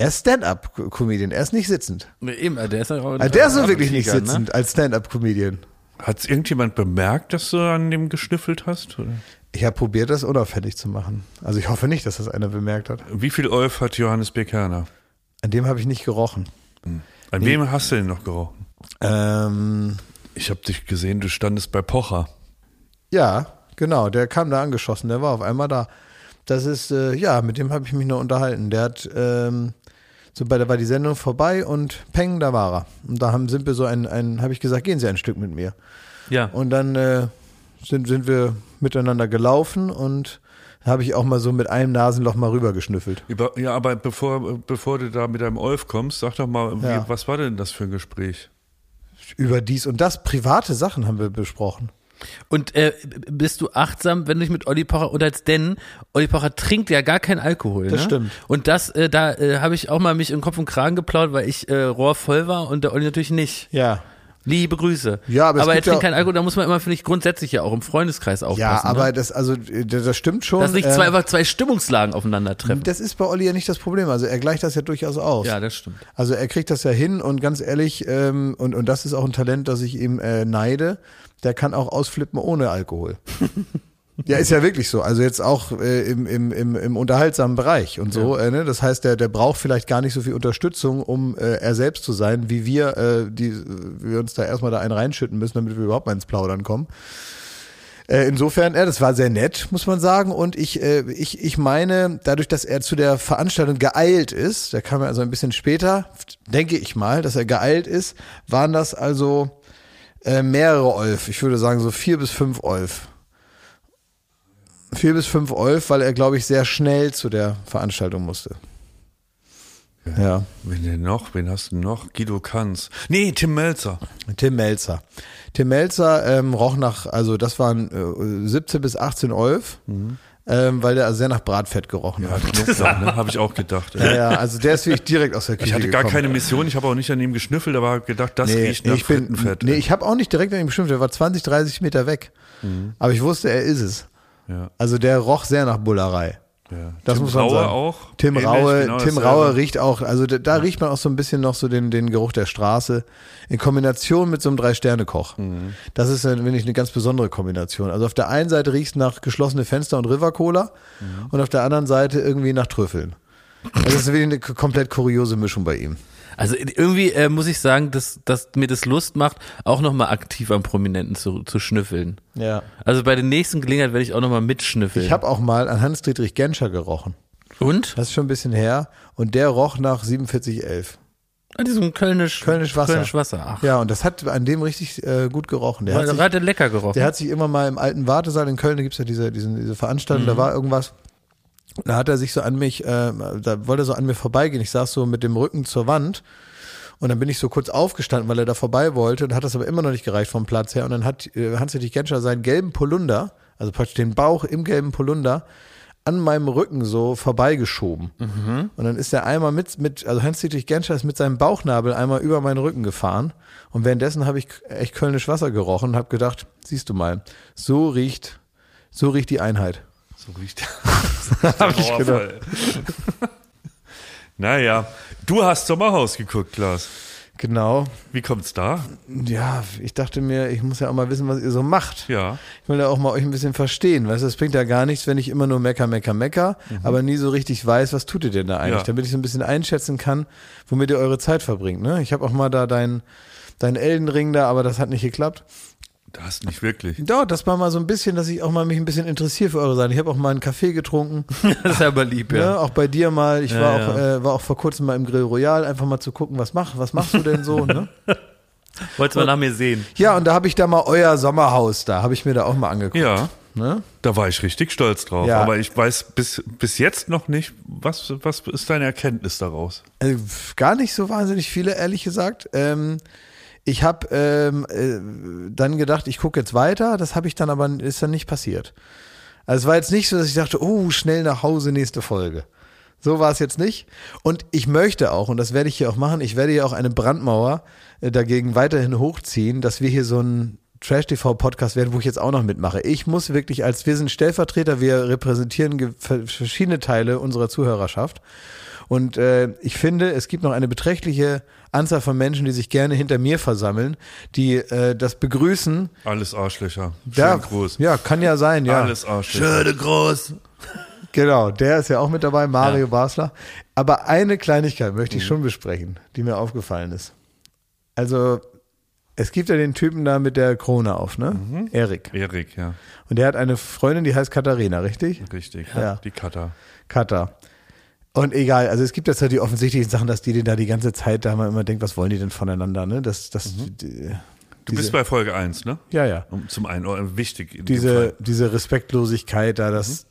Er ist Stand-up-Comedian, er ist nicht sitzend. Eben, der ist ja auch Also der ist so wirklich nicht Tiger, ne? sitzend als Stand-up-Comedian. Hat irgendjemand bemerkt, dass du an dem geschnüffelt hast? Oder? Ich habe probiert, das unauffällig zu machen. Also ich hoffe nicht, dass das einer bemerkt hat. Wie viel Olf hat Johannes B. Kerner? An dem habe ich nicht gerochen. An wem hast du denn noch gerochen? Ähm, Ich habe dich gesehen, du standest bei Pocher. ja, genau, der kam da angeschossen, der war auf einmal da. Das ist, äh, ja, mit dem habe ich mich noch unterhalten. Der hat, ähm, so bei, da war die Sendung vorbei und peng, da war er. Und da haben, sind wir so ein, ein habe ich gesagt, gehen Sie ein Stück mit mir. Ja. Und dann äh, sind, sind wir miteinander gelaufen und habe ich auch mal so mit einem Nasenloch mal rüber geschnüffelt. Über, ja, aber bevor, bevor du da mit deinem Olf kommst, sag doch mal, wie, Ja. was war denn das für ein Gespräch? Über dies und das, private Sachen haben wir besprochen. Und äh, bist du achtsam, wenn du dich mit Olli Pocher unterhältst? Denn Olli Pocher trinkt ja gar keinen Alkohol. Das ne? stimmt. Und das, äh, da äh, habe ich auch mal mich in Kopf und Kragen geplaudert, weil ich äh, rohrvoll war und der Olli natürlich nicht. Ja. Liebe Grüße. Ja, aber es er trinkt ja- keinen Alkohol, da muss man immer, finde ich, grundsätzlich ja auch im Freundeskreis aufpassen. Ja, aber ne? das, also, äh, das stimmt schon. dass nicht äh, zwei, einfach zwei Stimmungslagen aufeinandertreffen. Das ist bei Olli ja nicht das Problem. Also er gleicht das ja durchaus aus. Ja, das stimmt. Also er kriegt das ja hin und ganz ehrlich, ähm, und, und das ist auch ein Talent, das ich ihm äh, neide, der kann auch ausflippen ohne Alkohol. ja, ist ja wirklich so. Also jetzt auch äh, im, im, im, im unterhaltsamen Bereich und so. Äh, ne? Das heißt, der, der braucht vielleicht gar nicht so viel Unterstützung, um äh, er selbst zu sein, wie wir, äh, die wir uns da erstmal da einen reinschütten müssen, damit wir überhaupt mal ins Plaudern kommen. Äh, Insofern, ja, das war sehr nett, muss man sagen. Und ich, äh, ich, ich meine, dadurch, dass er zu der Veranstaltung geeilt ist, der kam ja also ein bisschen später, denke ich mal, dass er geeilt ist, waren das also äh, mehrere Olf. Ich würde sagen so vier bis fünf Olf. Vier bis fünf Olf, weil er, glaube ich, sehr schnell zu der Veranstaltung musste. Ja. Wen denn noch? Wen hast du noch? Guido Kanz. Nee, Tim Melzer. Tim Melzer. Tim Melzer ähm, roch nach, also das waren äh, 17 bis 18 Olf, ähm, weil der sehr nach Bratfett gerochen Ja, hat. Knoblauch, ne? Habe ich auch gedacht. Ja, ja, also der ist wirklich direkt aus der Küche Ich hatte gar gekommen. keine Mission, ich habe auch nicht an ihm geschnüffelt, aber gedacht, das nee, riecht nach ich bin, Frittenfett. nee, ich habe auch nicht direkt an ihm bestimmt, der war 20, 30 Meter weg. Aber ich wusste, er ist es. ja. Also der roch sehr nach Bullerei. Das Tim muss man Raue sagen. auch. Tim Ähnlich, Raue, genau Tim. Raue riecht auch, also da, da riecht man auch so ein bisschen noch so den, den Geruch der Straße in Kombination mit so einem Drei-Sterne-Koch. Mhm. Das ist, dann, finde ich, eine ganz besondere Kombination. Also auf der einen Seite riecht es nach geschlossene Fenster und River Cola Mhm. und auf der anderen Seite irgendwie nach Trüffeln. Das ist wirklich eine komplett kuriose Mischung bei ihm. Also irgendwie äh, muss ich sagen, dass, dass mir das Lust macht, auch nochmal aktiv am Prominenten zu, zu schnüffeln. Ja. Also bei der nächsten Gelegenheit werde ich auch nochmal mitschnüffeln. Ich habe auch mal an Hans-Dietrich Genscher gerochen. Und? Das ist schon ein bisschen her und der roch nach 4711. An diesem Kölnisch, Kölnisch Wasser. Kölnisch Wasser. Ach, Ja, und das hat an dem richtig äh, gut gerochen. Der hat, der sich, hat lecker gerochen. der hat sich immer mal im alten Wartesaal in Köln, da gibt's ja diese, diese, diese Veranstaltung, da war irgendwas. Da hat er sich so an mich, äh, da wollte er so an mir vorbeigehen. Ich saß so mit dem Rücken zur Wand und dann bin ich so kurz aufgestanden, weil er da vorbei wollte und hat das aber immer noch nicht gereicht vom Platz her. Und dann hat äh, Hans-Dietrich Genscher seinen gelben Polunder, also praktisch den Bauch im gelben Polunder, an meinem Rücken so vorbeigeschoben. Und dann ist er einmal mit, mit also Hans-Dietrich Genscher ist mit seinem Bauchnabel einmal über meinen Rücken gefahren. Und währenddessen habe ich echt Kölnisch Wasser gerochen und habe gedacht, siehst du mal, so riecht, so riecht die Einheit. So riecht <laughs> Hab ich Mauerfall. naja, du hast Sommerhaus geguckt, Klaas. Genau. Wie kommt's da? Ja, ich dachte mir, ich muss ja auch mal wissen, was ihr so macht. Ja. Ich will ja auch mal euch ein bisschen verstehen. Weißt du, es bringt ja gar nichts, wenn ich immer nur mecker, mecker, mecker, aber nie so richtig weiß, was tut ihr denn da eigentlich, Mhm. Ja. damit ich so ein bisschen einschätzen kann, womit ihr eure Zeit verbringt. Ne? Ich habe auch mal da deinen dein Elden Ring da, aber das hat nicht geklappt. Das nicht wirklich. Ja, das war mal so ein bisschen, dass ich auch mal mich ein bisschen interessiere für eure Seite. Ich habe auch mal einen Kaffee getrunken, <laughs> das ist aber lieb, ja. ja. auch bei dir mal. Ich Ja, war auch äh, war auch vor kurzem mal im Grill Royal, einfach mal zu gucken, was mach, was machst du denn so, ne? <laughs> Wolltest du mal nach mir sehen? Ja, und da habe ich da mal euer Sommerhaus da, habe ich mir da auch mal angeguckt. Ja, Ne? da war ich richtig stolz drauf. Ja. Aber ich weiß bis, bis jetzt noch nicht, was, was ist deine Erkenntnis daraus? Also, gar nicht so wahnsinnig viele, ehrlich gesagt. Ähm, ich habe ähm, äh, dann gedacht, ich gucke jetzt weiter. Das habe ich dann aber, ist dann nicht passiert. Also es war jetzt nicht so, dass ich dachte, oh, schnell nach Hause, nächste Folge. So war es jetzt nicht. Und ich möchte auch, und das werde ich hier auch machen, ich werde hier auch eine Brandmauer äh, dagegen weiterhin hochziehen, dass wir hier so ein Trash-TV-Podcast werden, wo ich jetzt auch noch mitmache. Ich muss wirklich als, wir sind Stellvertreter, wir repräsentieren verschiedene Teile unserer Zuhörerschaft. Und äh, ich finde, es gibt noch eine beträchtliche Anzahl von Menschen, die sich gerne hinter mir versammeln, die äh, das begrüßen. Alles Arschlöcher. Schönen Ja, Gruß. ja, kann ja sein, ja. Alles Arschlöcher. groß. Genau, der ist ja auch mit dabei, Mario Basler. Aber eine Kleinigkeit möchte ich schon besprechen, die mir aufgefallen ist. Also, es gibt ja den Typen da mit der Krone auf, ne? Erik. Erik, ja, Und der hat eine Freundin, die heißt Katharina, richtig? richtig. Ja. Die Cutter. Kata. Und egal, also es gibt jetzt halt die offensichtlichen Sachen, dass die den da die ganze Zeit da mal immer denkt, was wollen die denn voneinander, ne? Das, das, die, Du bist bei Folge 1, ne? ja, ja. Um, zum einen, oh, wichtig. Diese, Fall. diese Respektlosigkeit da, dass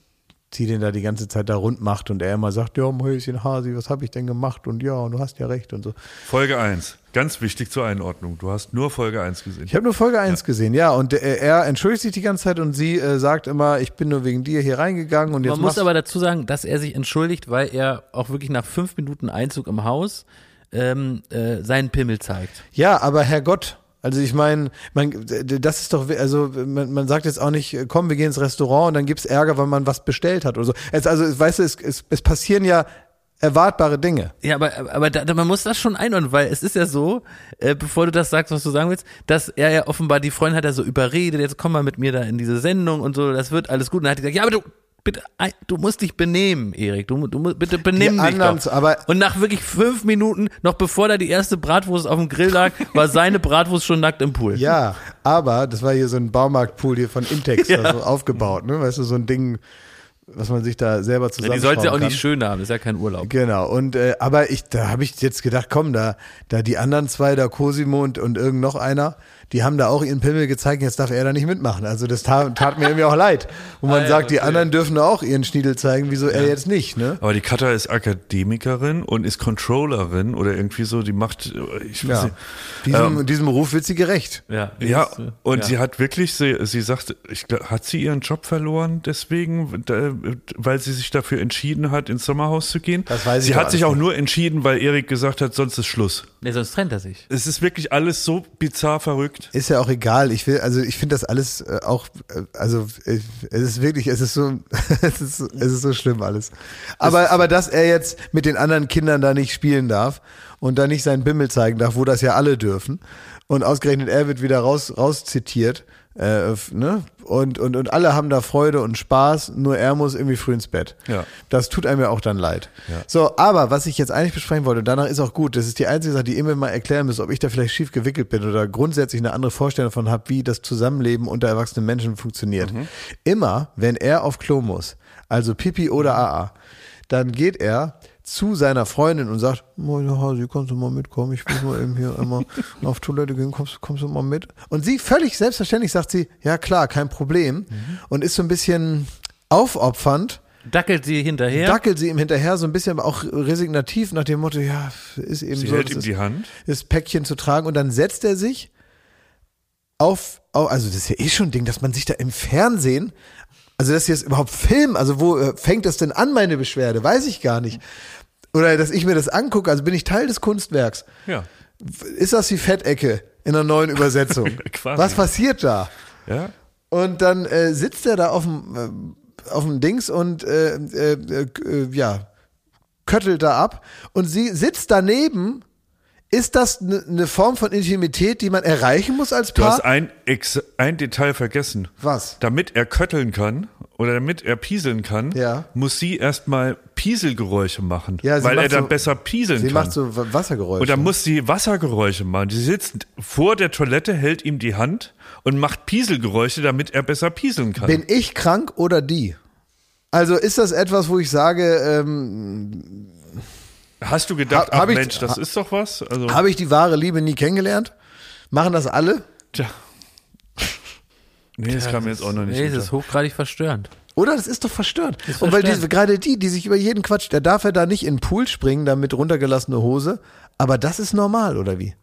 sie den da die ganze Zeit da rund macht und er immer sagt, ja, Mäuschen Hasi, was habe ich denn gemacht? Und ja, und du hast ja recht und so. Folge 1. Ganz wichtig zur Einordnung. Du hast nur Folge 1 gesehen. Ich habe nur Folge 1 gesehen, ja, und äh, er entschuldigt sich die ganze Zeit und sie äh, sagt immer, ich bin nur wegen dir hier reingegangen und jetzt Man muss aber dazu sagen, dass er sich entschuldigt, weil er auch wirklich nach fünf Minuten Einzug im Haus ähm, äh, seinen Pimmel zeigt. Ja, aber Herrgott, also ich meine, man, das ist doch, also man, man sagt jetzt auch nicht, komm, wir gehen ins Restaurant und dann gibt's Ärger, weil man was bestellt hat oder so. Es, also, weißt du, es, es, es passieren ja erwartbare Dinge. Ja, aber, aber da, man muss das schon einordnen, weil es ist ja so, äh, bevor du das sagst, was du sagen willst, dass er ja offenbar, die Freundin hat er so überredet, jetzt komm mal mit mir da in diese Sendung und so, das wird alles gut. Und dann hat die gesagt, ja, aber du, bitte, du musst dich benehmen, Erik, du, du musst- bitte benimm Die dich anderen, doch. aber- und nach wirklich fünf Minuten, noch bevor da die erste Bratwurst auf dem Grill lag, <laughs> war seine Bratwurst schon nackt im Pool. Ja, aber das war hier so ein Baumarktpool hier von Intex Ja. da so aufgebaut, ne? Weißt du, so ein Ding, was man sich da selber Ja, zusammen die sollte ja auch kann. nicht schön haben, das ist ja kein Urlaub. Genau, und äh, aber ich, da habe ich jetzt gedacht, komm, da, da die anderen zwei, da Cosimo und, und irgend noch einer, die haben da auch ihren Pimmel gezeigt, jetzt darf er da nicht mitmachen. Also das tat, tat mir irgendwie auch leid. Und man Ah, ja, sagt, die okay. anderen dürfen da auch ihren Schniedel zeigen, wieso er jetzt nicht, ne? Aber die Cutter ist Akademikerin und ist Controllerin oder irgendwie so, die macht, ich weiß Ja. nicht. Diesem, Ähm, diesem Ruf wird sie gerecht. Ja, Ja, äh, und ja. sie hat wirklich, sie, sie sagt, ich, hat sie ihren Job verloren deswegen, da, weil sie sich dafür entschieden hat, ins Sommerhaus zu gehen? Das weiß ich Sie hat sich auch nur entschieden, weil Erik gesagt hat, sonst ist Schluss. Nee, sonst trennt er sich. Es ist wirklich alles so bizarr verrückt. Verrückt. Ist ja auch egal. Ich will, also ich finde das alles äh, auch, äh, also äh, es ist wirklich, es ist so, <laughs> es ist, es ist so schlimm alles. Aber, aber dass er jetzt mit den anderen Kindern da nicht spielen darf und da nicht seinen Bimmel zeigen darf, wo das ja alle dürfen. Und ausgerechnet er wird wieder raus, raus zitiert. Äh, ne? und, und, und alle haben da Freude und Spaß, nur er muss irgendwie früh ins Bett. Ja. Das tut einem ja auch dann leid. So, aber was ich jetzt eigentlich besprechen wollte, und danach ist auch gut, das ist die einzige Sache, die ihr mir mal erklären müsst, ob ich da vielleicht schief gewickelt bin oder grundsätzlich eine andere Vorstellung davon habe, wie das Zusammenleben unter erwachsenen Menschen funktioniert. Immer, wenn er auf Klo muss, also Pipi oder AA, dann geht er zu seiner Freundin und sagt, Moin Hasi, kannst du mal mitkommen? Ich muss mal eben hier <laughs> einmal auf Toilette gehen, kommst, kommst du mal mit? Und sie völlig selbstverständlich sagt sie, ja klar, kein Problem. Und ist so ein bisschen aufopfernd, Dackelt sie hinterher. dackelt sie ihm hinterher, so ein bisschen aber auch resignativ nach dem Motto, ja, ist eben Sie so, hält das ihm ist, die Hand. das Päckchen zu tragen und dann setzt er sich auf, auf, also das ist ja eh schon ein Ding, dass man sich da im Fernsehen, also dass sie jetzt überhaupt filmen, also wo äh, fängt das denn an, meine Beschwerde, weiß ich gar nicht. Oder dass ich mir das angucke, also bin ich Teil des Kunstwerks. Ja. Ist das die Fettecke in der neuen Übersetzung? <laughs> Was passiert da? Ja. Und dann äh, sitzt er da auf dem äh, auf dem Dings und äh, äh, äh, ja köttelt da ab und sie sitzt daneben. Ist das eine ne Form von Intimität, die man erreichen muss als Du Paar? hast ein, ein Detail vergessen. Was? Damit er kötteln kann oder damit er pieseln kann, Ja. muss sie erstmal Pieselgeräusche machen, Ja, sie weil er dann so- besser pieseln Sie kann. macht so Wa- Wassergeräusche. und dann muss sie Wassergeräusche machen. Sie sitzt vor der Toilette, hält ihm die Hand und macht Pieselgeräusche, damit er besser pieseln kann. Bin ich krank oder die? Also ist das etwas, wo ich sage, ähm, Hast du gedacht, Ha- hab ach ich- Mensch, das ist doch was? Also, habe ich die wahre Liebe nie kennengelernt? Machen das alle? tja. Nee, das kam mir jetzt auch noch nicht. Nee, das unter. ist hochgradig verstörend. Oder? Das ist doch verstört. Ist Und weil diese, gerade die, die sich über jeden Quatsch, da darf er da nicht in den Pool springen, da mit runtergelassene Hose. Aber das ist normal, oder wie?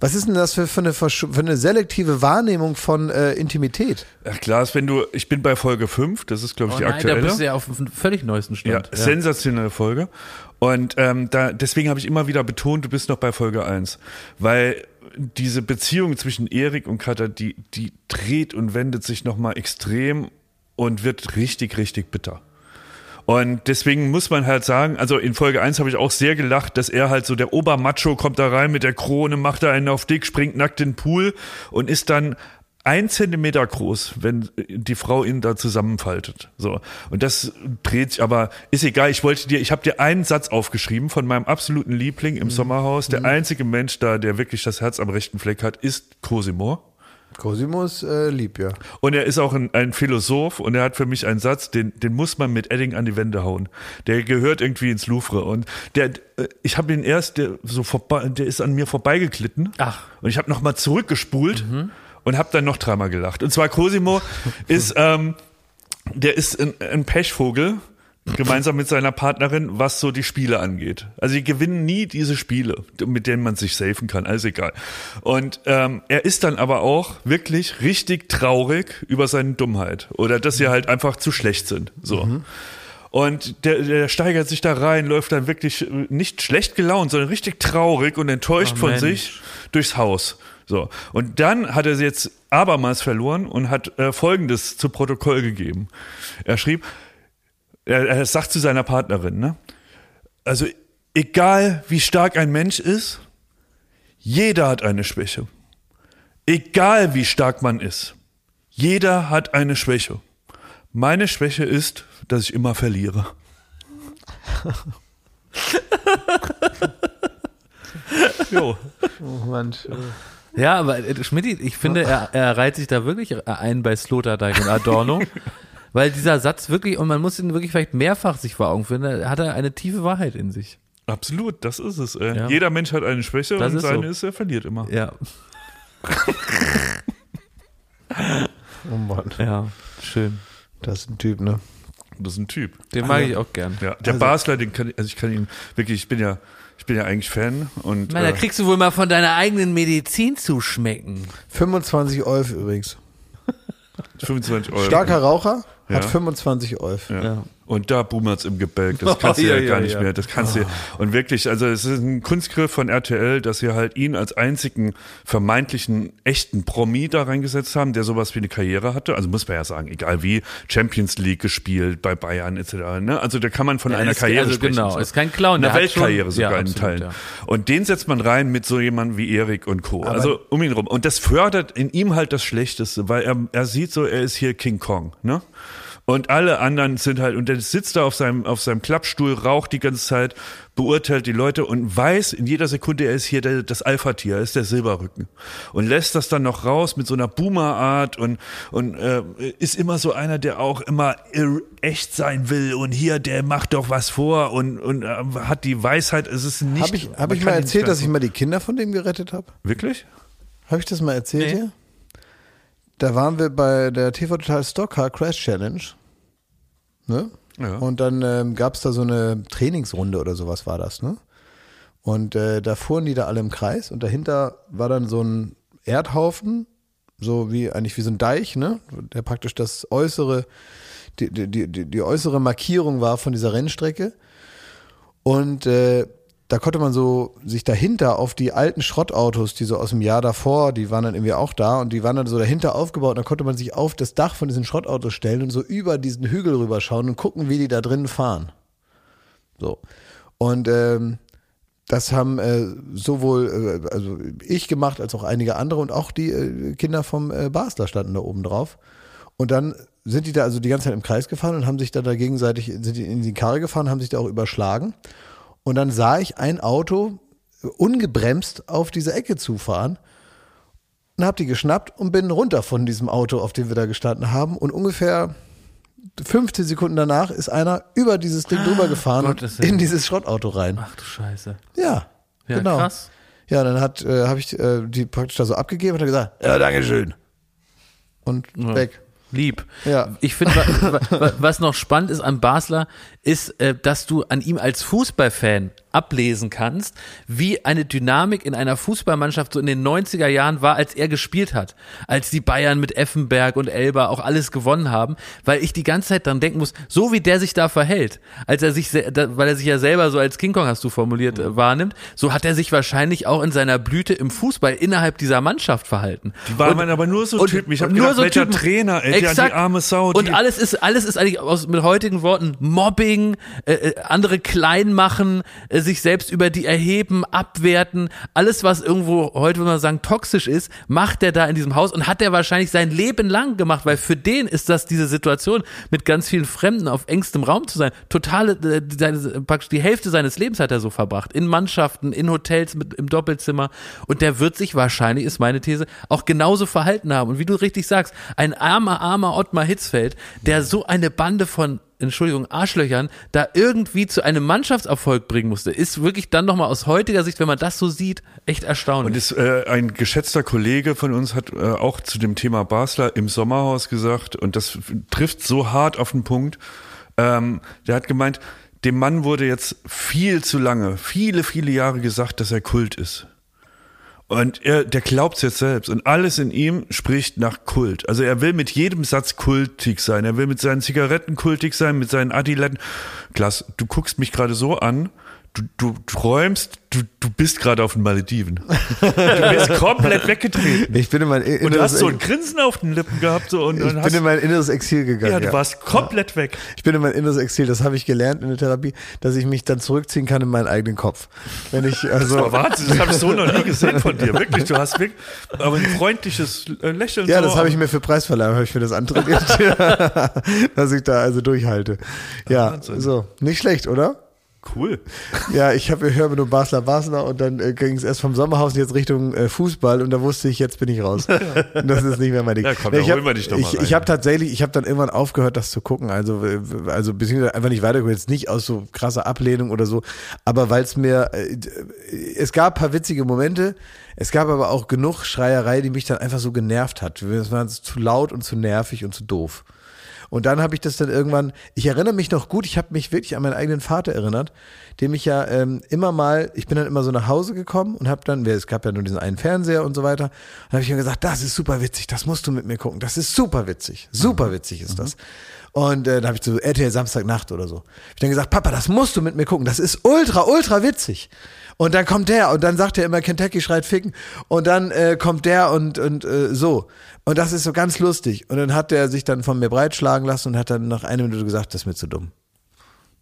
Was ist denn das für, für, eine, für eine selektive Wahrnehmung von äh, Intimität? Ach klar, wenn du, ich bin bei Folge 5, das ist glaube ich Oh die nein, da aktuelle. bist du ja auf dem völlig neuesten Ja, Stand. sensationelle Folge. Und ähm, da, deswegen habe ich immer wieder betont, du bist noch bei Folge 1. Weil diese Beziehung zwischen Erik und Katha, die, die dreht und wendet sich nochmal extrem und wird richtig, richtig bitter. Und deswegen muss man halt sagen, also in Folge 1 habe ich auch sehr gelacht, dass er halt so der Obermacho kommt da rein mit der Krone, macht da einen auf dick, springt nackt in den Pool und ist dann ein Zentimeter groß, wenn die Frau ihn da zusammenfaltet. So. Und das dreht sich, aber ist egal, ich wollte dir, ich habe dir einen Satz aufgeschrieben von meinem absoluten Liebling im Sommerhaus. Der einzige Mensch da, der wirklich das Herz am rechten Fleck hat, ist Cosimo. Cosimo ist äh, lieb, ja. Und er ist auch ein, ein Philosoph und er hat für mich einen Satz, den, den muss man mit Edding an die Wände hauen. Der gehört irgendwie ins Louvre. Und der, äh, ich habe ihn erst, der, so vorbei, der ist an mir vorbeigeglitten. Ach. Und ich habe nochmal zurückgespult und habe dann noch dreimal gelacht. Und zwar Cosimo <laughs> ist, ähm, der ist ein, ein Pechvogel. Gemeinsam mit seiner Partnerin, was so die Spiele angeht. Also die gewinnen nie diese Spiele, mit denen man sich safen kann, alles egal. Und ähm, er ist dann aber auch wirklich richtig traurig über seine Dummheit oder dass sie halt einfach zu schlecht sind. So. Und der, der steigert sich da rein, läuft dann wirklich äh, nicht schlecht gelaunt, sondern richtig traurig und enttäuscht Oh, von Mensch. sich durchs Haus. So. Und dann hat er sie jetzt abermals verloren und hat äh, Folgendes zu Protokoll gegeben. Er schrieb, er, er sagt zu seiner Partnerin, ne? Also, egal wie stark ein Mensch ist, jeder hat eine Schwäche. Egal wie stark man ist, jeder hat eine Schwäche. Meine Schwäche ist, dass ich immer verliere. jo. Oh Mann. Ja, aber äh, Schmidti, ich finde, er, er reiht sich da wirklich ein bei Sloterdijk und Adorno. Weil dieser Satz wirklich, und man muss ihn wirklich vielleicht mehrfach sich vor Augen führen, da hat er eine tiefe Wahrheit in sich. Absolut, das ist es. Äh. Ja. Jeder Mensch hat eine Schwäche Das und ist seine so. ist, er verliert immer. Ja, <laughs> Oh Mann. ja, schön. Das ist ein Typ, ne? Das ist ein Typ. Den mag ich auch gern. Ja, der Also- Basler, den kann ich, also ich kann ihn wirklich, ich bin ja, ich bin ja eigentlich Fan und Na, da äh, kriegst du wohl mal von deiner eigenen Medizin zu schmecken. 25 Euro übrigens. 25 Euro. Starker Raucher, Hat Ja. 25 Euf. Ja. Und da boomert's im Gebälk. Das <laughs> kannst du Ja, ja, gar nicht ja. mehr. Das kannst du. Und wirklich, also es ist ein Kunstgriff von RTL, dass sie halt ihn als einzigen vermeintlichen echten Promi da reingesetzt haben, der sowas wie eine Karriere hatte. Also muss man ja sagen, egal wie, Champions League gespielt bei Bayern etc. Ne? Also da kann man von Ja, einer Karriere also sprechen. genau, so. ist kein Clown, Eine Weltkarriere schon- sogar in absolut, Teilen. ja. Und den setzt man rein mit so jemandem wie Erik und Co. also um ihn rum. Und das fördert in ihm halt das Schlechteste, weil er, er sieht so, er ist hier King Kong, ne? Und alle anderen sind halt, und der sitzt da auf seinem, auf seinem Klappstuhl, raucht die ganze Zeit, beurteilt die Leute und weiß in jeder Sekunde, er ist hier der, das Alpha-Tier, er ist der Silberrücken. Und lässt das dann noch raus mit so einer Boomer-Art und, und äh, ist immer so einer, der auch immer echt sein will und hier, der macht doch was vor und, und äh, hat die Weisheit, es ist nicht. Habe ich, hab ich mal erzählt, dass ich mal die Kinder von dem gerettet habe? Wirklich? Habe ich das mal erzählt Nee. hier? Da waren wir bei der TV Total Stockcar Crash Challenge. Ne? Ja. Und dann ähm, gab es da so eine Trainingsrunde oder sowas war das, ne? Und äh, da fuhren die da alle im Kreis und dahinter war dann so ein Erdhaufen, so wie eigentlich wie so ein Deich, ne? Der praktisch das äußere, die, die, die, die äußere Markierung war von dieser Rennstrecke. Und äh, da konnte man so sich dahinter auf die alten Schrottautos, die so aus dem Jahr davor, die waren dann irgendwie auch da und die waren dann so dahinter aufgebaut und da konnte man sich auf das Dach von diesen Schrottautos stellen und so über diesen Hügel rüberschauen und gucken, wie die da drinnen fahren. So. Und ähm, das haben äh, sowohl äh, also ich gemacht als auch einige andere und auch die äh, Kinder vom äh, Basler standen da oben drauf. Und dann sind die da also die ganze Zeit im Kreis gefahren und haben sich da, da gegenseitig sind die in die Karre gefahren, haben sich da auch überschlagen. Und dann sah ich ein Auto ungebremst auf diese Ecke zufahren und habe die geschnappt und bin runter von diesem Auto, auf dem wir da gestanden haben. Und ungefähr 15 Sekunden danach ist einer über dieses Ding drüber gefahren und in dieses Schrottauto rein. Ach du Scheiße. Ja, Ja, genau. krass. Ja, dann hat äh, habe ich äh, die praktisch da so abgegeben und hat gesagt, ja, Dankeschön. Und Ja. weg. Lieb. Ja. Ich finde, wa, wa, was noch spannend ist an Basler, ist, äh, dass du an ihm als Fußballfan ablesen kannst, wie eine Dynamik in einer Fußballmannschaft so in den 90er Jahren war, als er gespielt hat. Als die Bayern mit Effenberg und Elba auch alles gewonnen haben, weil ich die ganze Zeit dran denken muss, so wie der sich da verhält, als er sich, weil er sich ja selber so als King Kong, hast du formuliert, äh, wahrnimmt, so hat er sich wahrscheinlich auch in seiner Blüte im Fußball innerhalb dieser Mannschaft verhalten. Die waren Und- aber nur so und- Typen. Ich habe nur gedacht, so welcher Typen. Trainer, ey, der, die arme Sau. Die, Und alles ist, alles ist eigentlich aus, mit heutigen Worten Mobbing, äh, äh, andere klein machen, äh, sich selbst über die erheben, abwerten. Alles, was irgendwo heute, würde man sagen, toxisch ist, macht der da in diesem Haus und hat er wahrscheinlich sein Leben lang gemacht, weil für den ist das diese Situation, mit ganz vielen Fremden auf engstem Raum zu sein. Totale, äh, praktisch die Hälfte seines Lebens hat er so verbracht. In Mannschaften, in Hotels, mit, im Doppelzimmer. Und der wird sich wahrscheinlich, ist meine These, auch genauso verhalten haben. Und wie du richtig sagst, ein armer, armer Ottmar Hitzfeld, der so eine Bande von Entschuldigung, Arschlöchern, da irgendwie zu einem Mannschaftserfolg bringen musste, ist wirklich dann nochmal aus heutiger Sicht, wenn man das so sieht, echt erstaunlich. Und ist, äh, ein geschätzter Kollege von uns hat äh, auch zu dem Thema Basler im Sommerhaus gesagt, und das trifft so hart auf den Punkt, ähm, der hat gemeint, dem Mann wurde jetzt viel zu lange, viele, viele Jahre gesagt, dass er Kult ist. Und er, der glaubt's jetzt selbst. Und alles in ihm spricht nach Kult. Also er will mit jedem Satz kultig sein. Er will mit seinen Zigaretten kultig sein, mit seinen Adiletten. Klaas, du guckst mich gerade so an. Du, du träumst, du, du bist gerade auf den Malediven. Du bist komplett weggetreten. Ich bin in mein Und du inneres, hast so ein Grinsen auf den Lippen gehabt. So, und, ich bin hast, in mein inneres Exil gegangen. ja, du ja. warst komplett weg. Ich bin in mein inneres Exil, das habe ich gelernt in der Therapie, dass ich mich dann zurückziehen kann in meinen eigenen Kopf. Wenn ich also Aber Wahnsinn, das habe ich so noch nie gesehen von dir. Wirklich, du hast wirklich, aber ein freundliches äh, Lächeln. ja, so. das habe ich mir für Preisverleihung habe ich mir das antrainiert, <laughs> <laughs> dass ich da also durchhalte. Ja, Wahnsinn. so nicht schlecht, oder? Cool. Ja, ich habe höre nur Basler Basler und dann äh, ging es erst vom Sommerhaus jetzt Richtung äh, Fußball und da wusste ich, jetzt bin ich raus. Und das ist nicht mehr mein Ding. Ja, komm, Nee, ich holen hab- wir dich doch mal Ich, rein. ich habe tatsächlich, ich habe dann irgendwann aufgehört, das zu gucken. Also, äh, also beziehungsweise einfach nicht weitergeguckt, jetzt nicht aus so krasser Ablehnung oder so, aber weil es mir, äh, es gab ein paar witzige Momente. Es gab aber auch genug Schreierei, die mich dann einfach so genervt hat. Es war zu laut und zu nervig und zu doof. Und dann habe ich das dann irgendwann, ich erinnere mich noch gut, ich habe mich wirklich an meinen eigenen Vater erinnert, dem ich ja ähm, immer mal, ich bin dann immer so nach Hause gekommen und habe dann, es gab ja nur diesen einen Fernseher und so weiter, und habe ich ihm gesagt, das ist super witzig, das musst du mit mir gucken, das ist super witzig, super witzig ist das. Und äh, dann habe ich so RTL Samstagnacht oder so. Ich dann gesagt, Papa, das musst du mit mir gucken, das ist ultra, ultra witzig. Und dann kommt der und dann sagt er immer, Kentucky schreit ficken. Und dann äh, kommt der und, und äh, so. Und das ist so ganz lustig. Und dann hat der sich dann von mir breitschlagen lassen und hat dann nach einer Minute gesagt, das ist mir zu dumm.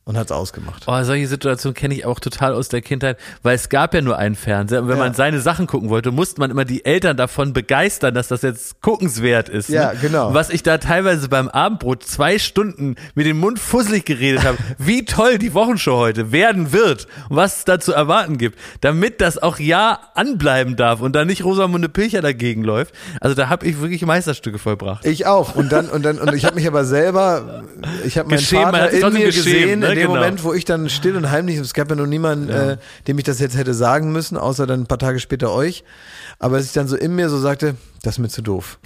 Und hat's ausgemacht. Oh, solche Situationen kenne ich auch total aus der Kindheit, weil es gab ja nur einen Fernseher. Und wenn Ja. man seine Sachen gucken wollte, musste man immer die Eltern davon begeistern, dass das jetzt guckenswert ist. Ja, ne? genau. Was ich da teilweise beim Abendbrot zwei Stunden mit dem Mund fusselig geredet habe, <laughs> wie toll die Wochenshow heute werden wird und was es da zu erwarten gibt, damit das auch ja anbleiben darf und da nicht Rosamunde Pilcher dagegen läuft. Also da habe ich wirklich Meisterstücke vollbracht. Ich auch. Und dann, und dann, und ich habe mich aber selber, ich habe meinen Vater hat in mir gesehen, ne? In dem Genau. Moment, wo ich dann still und heimlich, es gab ja noch niemanden, äh, dem ich das jetzt hätte sagen müssen, außer dann ein paar Tage später euch. Aber dass ich dann so in mir so sagte, das ist mir zu doof.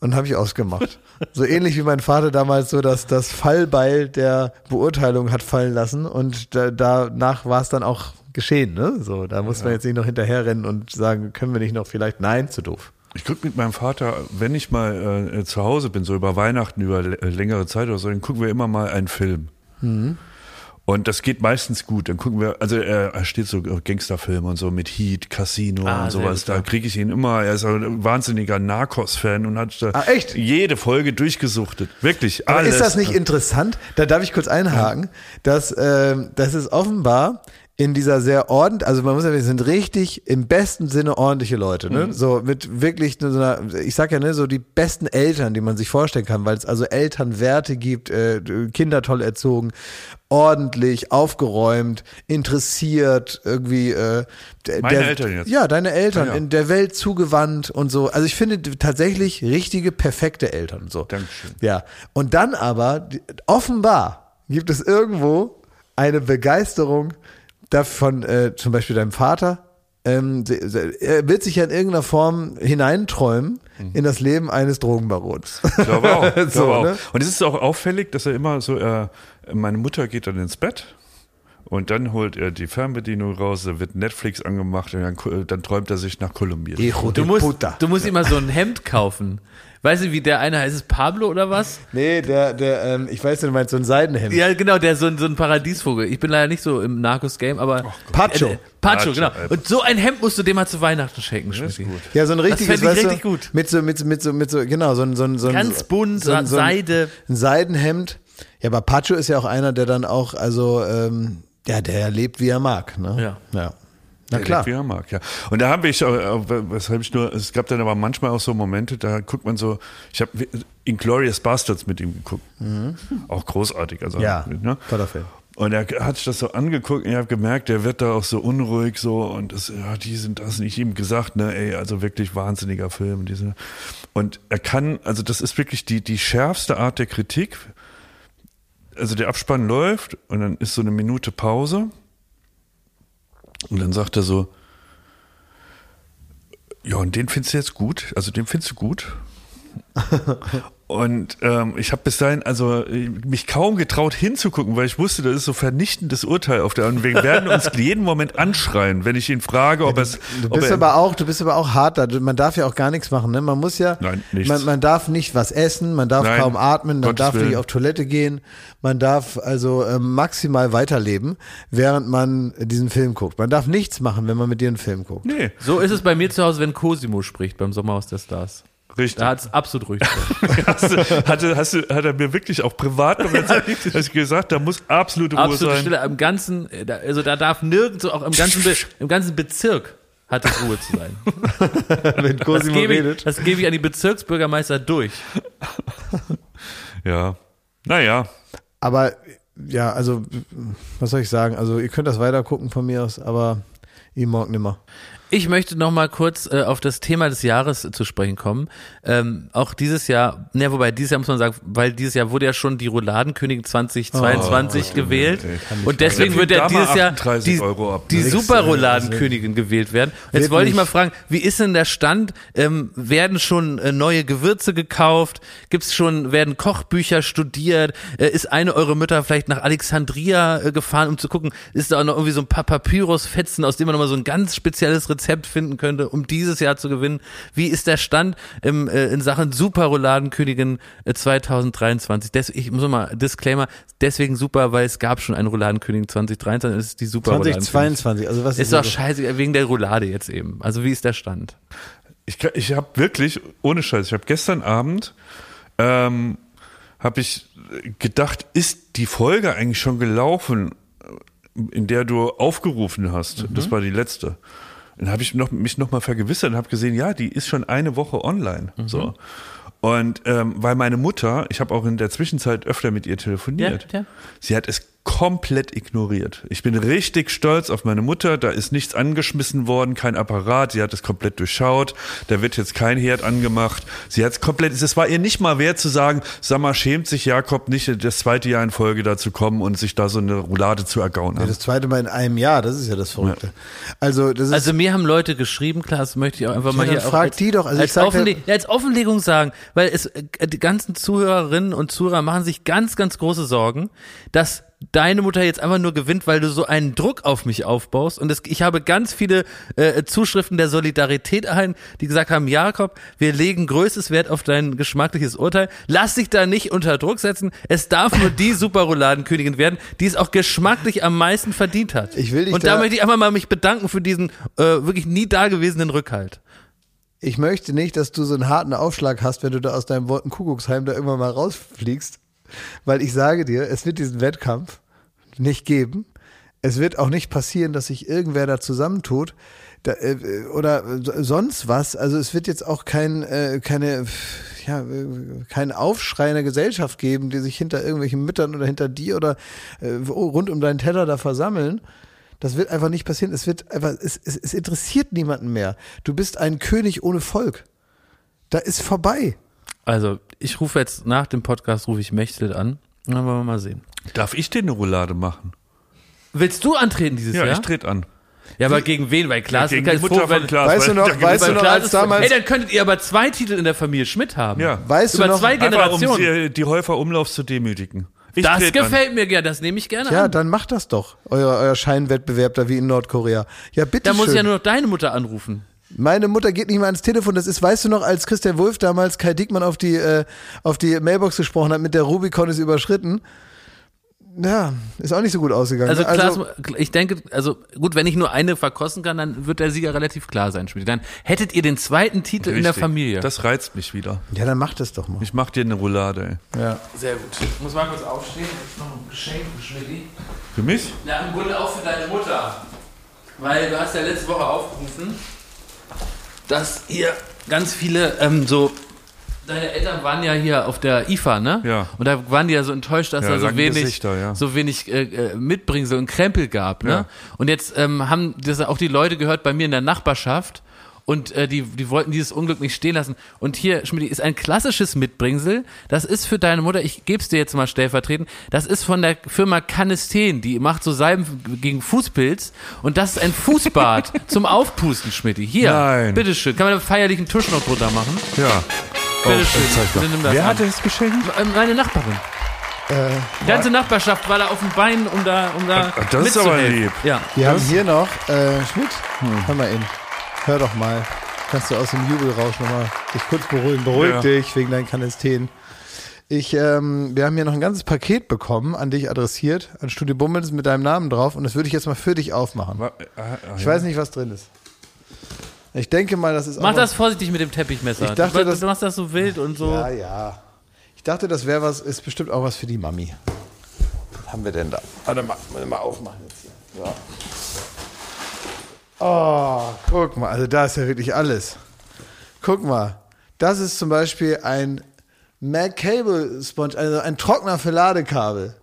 Und habe ich ausgemacht. So ähnlich wie mein Vater damals so das, das Fallbeil der Beurteilung hat fallen lassen. Und da, danach war es dann auch geschehen. Ne? So, da muss man jetzt nicht noch hinterherrennen und sagen, können wir nicht noch vielleicht, nein, zu doof. Ich gucke mit meinem Vater, wenn ich mal äh, zu Hause bin, so über Weihnachten, über längere Zeit oder so, dann gucken wir immer mal einen Film. Mhm. Und das geht meistens gut. Dann gucken wir, also er, er steht so äh, Gangsterfilme und so mit Heat, Casino Ah, und sowas. Da ja. kriege ich ihn immer. Er ist ein wahnsinniger Narcos-Fan und hat da Ah, echt? jede Folge durchgesuchtet. Wirklich. Aber alles. ist das nicht interessant? Da darf ich kurz einhaken, dass ähm, das ist offenbar in dieser sehr ordent, also man muss ja, wir sind richtig im besten Sinne ordentliche Leute, ne? So mit wirklich so einer, ich sag ja ne, so die besten Eltern, die man sich vorstellen kann, weil es also Elternwerte gibt, äh, Kinder toll erzogen, ordentlich, aufgeräumt, interessiert, irgendwie. Äh, der, Meine der, Eltern jetzt? Ja, deine Eltern Ah, ja. in der Welt zugewandt und so. Also ich finde tatsächlich richtige perfekte Eltern so. Dankeschön. Ja, und dann aber, offenbar gibt es irgendwo eine Begeisterung davon, äh, zum Beispiel deinem Vater. Ähm, er wird sich ja in irgendeiner Form hineinträumen in das Leben eines Drogenbarons. Ich glaube auch. <laughs> Ich glaube So, auch. ne? Und es ist auch auffällig, dass er immer so, äh, meine Mutter geht dann ins Bett und dann holt er die Fernbedienung raus, da wird Netflix angemacht und dann, äh, dann träumt er sich nach Kolumbien. Hijo Du musst, puta. du musst immer so ein Hemd kaufen. Weißt du, wie der eine heißt? Ist es Pablo oder was? Nee, der, der, ähm, ich weiß, du meinst so ein Seidenhemd. Ja, genau, der so ein, so ein Paradiesvogel. Ich bin leider nicht so im Narcos-Game, aber. Pacho. Äh, Pacho, Pacho, genau. Und so ein Hemd musst du dem mal zu Weihnachten schenken, Schmidt. Ja, so ein richtiges, fänd ich weißt du, richtig gut. Mit so, mit, mit so, mit so, genau, so ein, so ein, so ein Ganz bunt, so ein, so ein, Seide. Ein Seidenhemd. Ja, aber Pacho ist ja auch einer, der dann auch, also, ähm, ja, der lebt, wie er mag, ne? Ja. Ja. Na Der klar. lebt, Wie er mag, ja. Und da habe ich, äh, was habe ich nur, es gab dann aber manchmal auch so Momente, da guckt man so, ich habe Inglorious Bastards mit ihm geguckt. Auch großartig. Also, Mhm. Ja, ne? toller Film. Und er hat sich das so angeguckt und ich habe gemerkt, der wird da auch so unruhig so und das, ja, die sind das nicht ihm gesagt, ne, ey, also wirklich wahnsinniger Film. Diese. Und er kann, also das ist wirklich die, die schärfste Art der Kritik. Also der Abspann läuft und dann ist so eine Minute Pause und dann sagt er so, ja, und den findest du jetzt gut? Also den findest du gut? <laughs> Und ähm, ich habe bis dahin also äh, mich kaum getraut hinzugucken, weil ich wusste, das ist so vernichtendes Urteil auf der und wir werden uns <laughs> jeden Moment anschreien, wenn ich ihn frage, ob es Du bist er, aber auch, du bist aber auch hart da. Man darf ja auch gar nichts machen, ne? Man muss ja, Nein, nichts. Man, man darf nicht was essen, man darf Nein, kaum atmen, man Gottes darf nicht auf Toilette gehen, man darf also äh, maximal weiterleben, während man diesen Film guckt. Man darf nichts machen, wenn man mit dir einen Film guckt. Nee, So ist es bei mir zu Hause, wenn Cosimo spricht beim Sommerhaus der Stars. Richtig. Da hat es absolut ruhig. <laughs> hast du, hatte, hast du, hat er mir wirklich auch privat noch erzählt, hast du gesagt, da muss absolute Ruhe Absolute sein. Stille im ganzen, äh, also da darf nirgendwo, auch im ganzen, Be <laughs> im ganzen Bezirk hat es Ruhe zu sein. <laughs> wenn Das Cosimo gebe, ich, redet. das gebe ich an die Bezirksbürgermeister durch. Ja, naja, Aber ja, also was soll ich sagen? Also ihr könnt das weiter gucken von mir aus, aber ich mag nimmer. Ich möchte noch mal kurz äh, auf das Thema des Jahres äh, zu sprechen kommen. Ähm, auch dieses Jahr, ne, wobei dieses Jahr muss man sagen, weil dieses Jahr wurde ja schon die Rouladenkönigin 2022 gewählt und deswegen wird ja mal dieses Jahr 38 die, die? Super Rouladenkönigin gewählt werden. Und jetzt Wird wollte ich mal fragen, wie ist denn der Stand? Ähm, werden schon äh, neue Gewürze gekauft? Gibt's schon, werden Kochbücher studiert? Äh, ist eine eure Mütter vielleicht nach Alexandria äh, gefahren, um zu gucken, ist da auch noch irgendwie so ein paar Papyrusfetzen, aus dem man nochmal so ein ganz spezielles Rezept finden könnte, um dieses Jahr zu gewinnen? Wie ist der Stand im, äh, in Sachen Super Rouladenkönigin äh, 2023? Des, ich muss mal, Disclaimer, deswegen super, weil es gab schon eine Rouladenkönigin 2023, es ist die Super Rouladenkönigin. 2022, also was Ist so- doch scheiße, wegen der Roulade jetzt eben. Also wie ist der Stand? Ich, ich habe wirklich, ohne Scheiß, ich habe gestern Abend, ähm, habe ich gedacht, ist die Folge eigentlich schon gelaufen, in der du aufgerufen hast? Mhm. Das war die letzte. Dann habe ich noch, mich nochmal vergewissert und habe gesehen, ja, die ist schon eine Woche online. Mhm. So. Und ähm, weil meine Mutter, ich habe auch in der Zwischenzeit öfter mit ihr telefoniert, Ja, ja. sie hat es komplett ignoriert. Ich bin richtig stolz auf meine Mutter. Da ist nichts angeschmissen worden, kein Apparat. Sie hat es komplett durchschaut. Da wird jetzt kein Herd angemacht. Sie hat es komplett. Es war ihr nicht mal wert zu sagen, sag mal, schämt sich Jakob nicht, das zweite Jahr in Folge da zu kommen und sich da so eine Roulade zu ergaunern. Ja, das zweite Mal in einem Jahr, das ist ja das Verrückte. Also, das ist, Also mir haben Leute geschrieben, klar, das möchte ich auch einfach mal dann hier auch frag als, die doch. Also ich als, sag Offenle ja- als Offenlegung sagen, weil es äh, die ganzen Zuhörerinnen und Zuhörer machen sich ganz, ganz große Sorgen, dass deine Mutter jetzt einfach nur gewinnt, weil du so einen Druck auf mich aufbaust. Und es, ich habe ganz viele äh, Zuschriften der Solidarität erhalten, die gesagt haben, Jakob, wir legen größtes Wert auf dein geschmackliches Urteil. Lass dich da nicht unter Druck setzen. Es darf nur die <laughs> Superrouladenkönigin werden, die es auch geschmacklich am meisten verdient hat. Ich will dich Und da, da- möchte ich einfach mal mich bedanken für diesen äh, wirklich nie dagewesenen Rückhalt. ich möchte nicht, dass du so einen harten Aufschlag hast, wenn du da aus deinem Wolkenkuckucksheim da irgendwann mal rausfliegst. Weil ich sage dir, es wird diesen Wettkampf nicht geben. Es wird auch nicht passieren, dass sich irgendwer da zusammentut da, äh, oder so- sonst was. Also es wird jetzt auch kein, äh, keine, ja, kein Aufschrei in der Gesellschaft geben, die sich hinter irgendwelchen Müttern oder hinter dir oder äh, rund um deinen Teller da versammeln. Das wird einfach nicht passieren. Es wird einfach, es, es, es interessiert niemanden mehr. Du bist ein König ohne Volk. Da ist vorbei. Also, ich rufe jetzt nach dem Podcast, rufe ich Mechthild an. Und dann wollen wir mal sehen. Darf ich dir eine Roulade machen? Willst du antreten dieses Ja, Jahr? ich trete an. ja, aber gegen wen? Weil Klaas Gegen ist Mutter froh, von Klaas. Weißt du weil noch- weißt du weil noch, als damals- Ey, dann könntet ihr aber zwei Titel in der Familie Schmidt haben. Ja. Weißt du Über noch? zwei Einfach um Generationen. die, die Häufer Umlaufs zu demütigen. Ich das tret an. gefällt mir gerne, das nehme ich gerne Ja, an. dann macht das doch. Euer, euer Scheinwettbewerb da wie in Nordkorea. Ja, bitte Da muss ich ja nur noch deine Mutter anrufen. Meine Mutter geht nicht mal ans Telefon. Das ist, weißt du noch, als Christian Wulff damals Kai Diekmann auf die, äh, auf die Mailbox gesprochen hat, mit der Rubicon ist überschritten. Ja, ist auch nicht so gut ausgegangen. Also, ne? Klaas, ich denke, also gut, wenn ich nur eine verkosten kann, dann wird der Sieger relativ klar sein. Schmidt. Dann hättet ihr den zweiten Titel in der Richtig. Familie. Das reizt mich wieder. ja, dann macht das doch mal. Ich mach dir eine Roulade, ey. Ja. Sehr gut. Ich muss mal kurz aufstehen. Jetzt noch ein Geschenk für Schmidt. Für mich? Ja, im Grunde auch für deine Mutter. Weil du hast ja letzte Woche aufgerufen, dass ihr ganz viele ähm, so. Deine Eltern waren ja hier auf der IFA, ne? Ja. Und da waren die ja so enttäuscht, dass Ja, da so wenig, Gesichter, ja. so wenig äh, äh, Mitbringsel und Krempel gab, ne? Ja. Und jetzt ähm, haben das auch die Leute gehört bei mir in der Nachbarschaft und äh, die, die wollten dieses Unglück nicht stehen lassen. Und hier, Schmidt, ist ein klassisches Mitbringsel. Das ist für deine Mutter, ich geb's dir jetzt mal stellvertretend, das ist von der Firma Canesten, die macht so Salben gegen Fußpilz und das ist ein Fußbad <laughs> zum Aufpusten, Schmidt. Hier, Nein. bitteschön. Kann man einen feierlichen Tusch noch drunter machen? Ja. Bitteschön. Das Wer an. hatte es geschenkt? Ähm, Meine Nachbarin. Die ganze Nachbarschaft war da auf dem Bein, um da, um da das ist aber mitzuhelfen. lieb. Ja. Wir haben hier noch, äh, Schmidt, hör mal in. Hör doch mal. Kannst du aus dem Jubelrausch nochmal dich kurz beruhigen. Beruhig Ja. dich wegen deinen Kanesteen. Ich, ähm, wir haben hier noch ein ganzes Paket bekommen, an dich adressiert, an Studio Bummels mit deinem Namen drauf und das würde ich jetzt mal für dich aufmachen. Wa- ah, ah, Ich ja. weiß nicht, was drin ist. Ich denke mal, das ist Mach auch das vorsichtig mit dem Teppichmesser. Ich dachte, du, das- du machst das so wild und so. Ja, ja. Ich dachte, das wäre was, ist bestimmt auch was für die Mami. Was haben wir denn da? Warte mal, mal, mal aufmachen jetzt hier. Ja. Oh, guck mal, also da ist ja wirklich alles. Guck mal, das ist zum Beispiel ein Mac Cable Sponge, also ein Trockner für Ladekabel.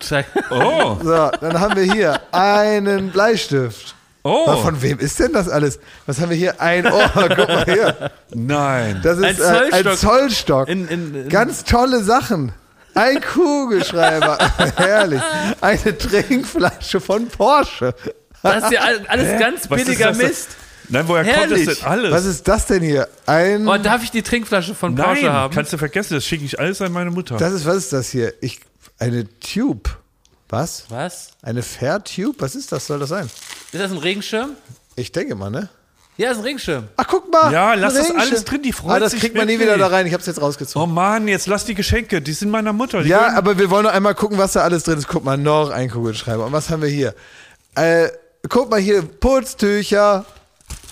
Zeig- <laughs> Oh, So, dann haben wir hier einen Bleistift. Oh. Von wem ist denn das alles? Was haben wir hier? Ein Ohr, <laughs> guck mal hier. Nein. Das ist Ein äh, ein Zollstock. Zollstock. In, in, in, Ganz tolle Sachen. Ein Kugelschreiber. <laughs> Herrlich. Eine Trinkflasche von Porsche. Das ist ja all- alles ganz Was ist billiger das? Mist. Nein, woher kommt Herrlich. das denn alles? Was ist das denn hier? Ein. Oh, darf ich die Trinkflasche von Porsche Nein, haben? kannst du vergessen, das schicke ich alles an meine Mutter. Das ist, was ist das hier? Ich, eine Tube. Was? Was? Eine Fair Tube? Was ist das? Soll das sein? Ist das ein Regenschirm? Ich denke mal, ne? Ja, ist ein Regenschirm. Ach, guck mal. Ja, lass das alles drin, die freut Ah, das sich kriegt man nie wieder da rein. Ich hab's jetzt rausgezogen. oh Mann, jetzt lass die Geschenke, die sind meiner Mutter. Die ja, wollen- aber wir wollen noch einmal gucken, was da alles drin ist. Guck mal, noch ein Kugelschreiber. Und was haben wir hier? Äh, guck mal hier, Putztücher.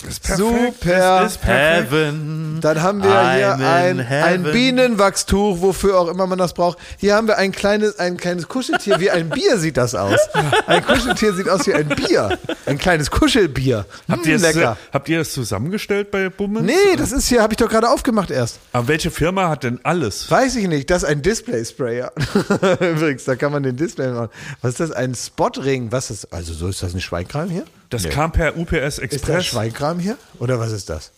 Super. Das ist perfekt. Heaven. Dann haben wir hier ein, in ein. Bienenwachstuch, wofür auch immer man das braucht. Hier haben wir ein kleines, ein kleines Kuscheltier, wie ein Bier sieht das aus. <laughs> Ein Kuscheltier sieht aus wie ein Bier. Ein kleines Kuschelbier. Habt Hm, ihr, das, lecker. habt ihr das zusammengestellt bei Bummens? Nee, das ist hier, habe ich doch gerade aufgemacht erst. Aber welche Firma hat denn alles? Weiß ich nicht, das ist ein Display-Sprayer. <laughs> Übrigens, da kann man den Display machen. Was ist das? Ein Spotring. Was ist Also, so ist das ein Schweinkram hier? Das kam per UPS Ist das Express. Schweinkram hier? Oder was ist das?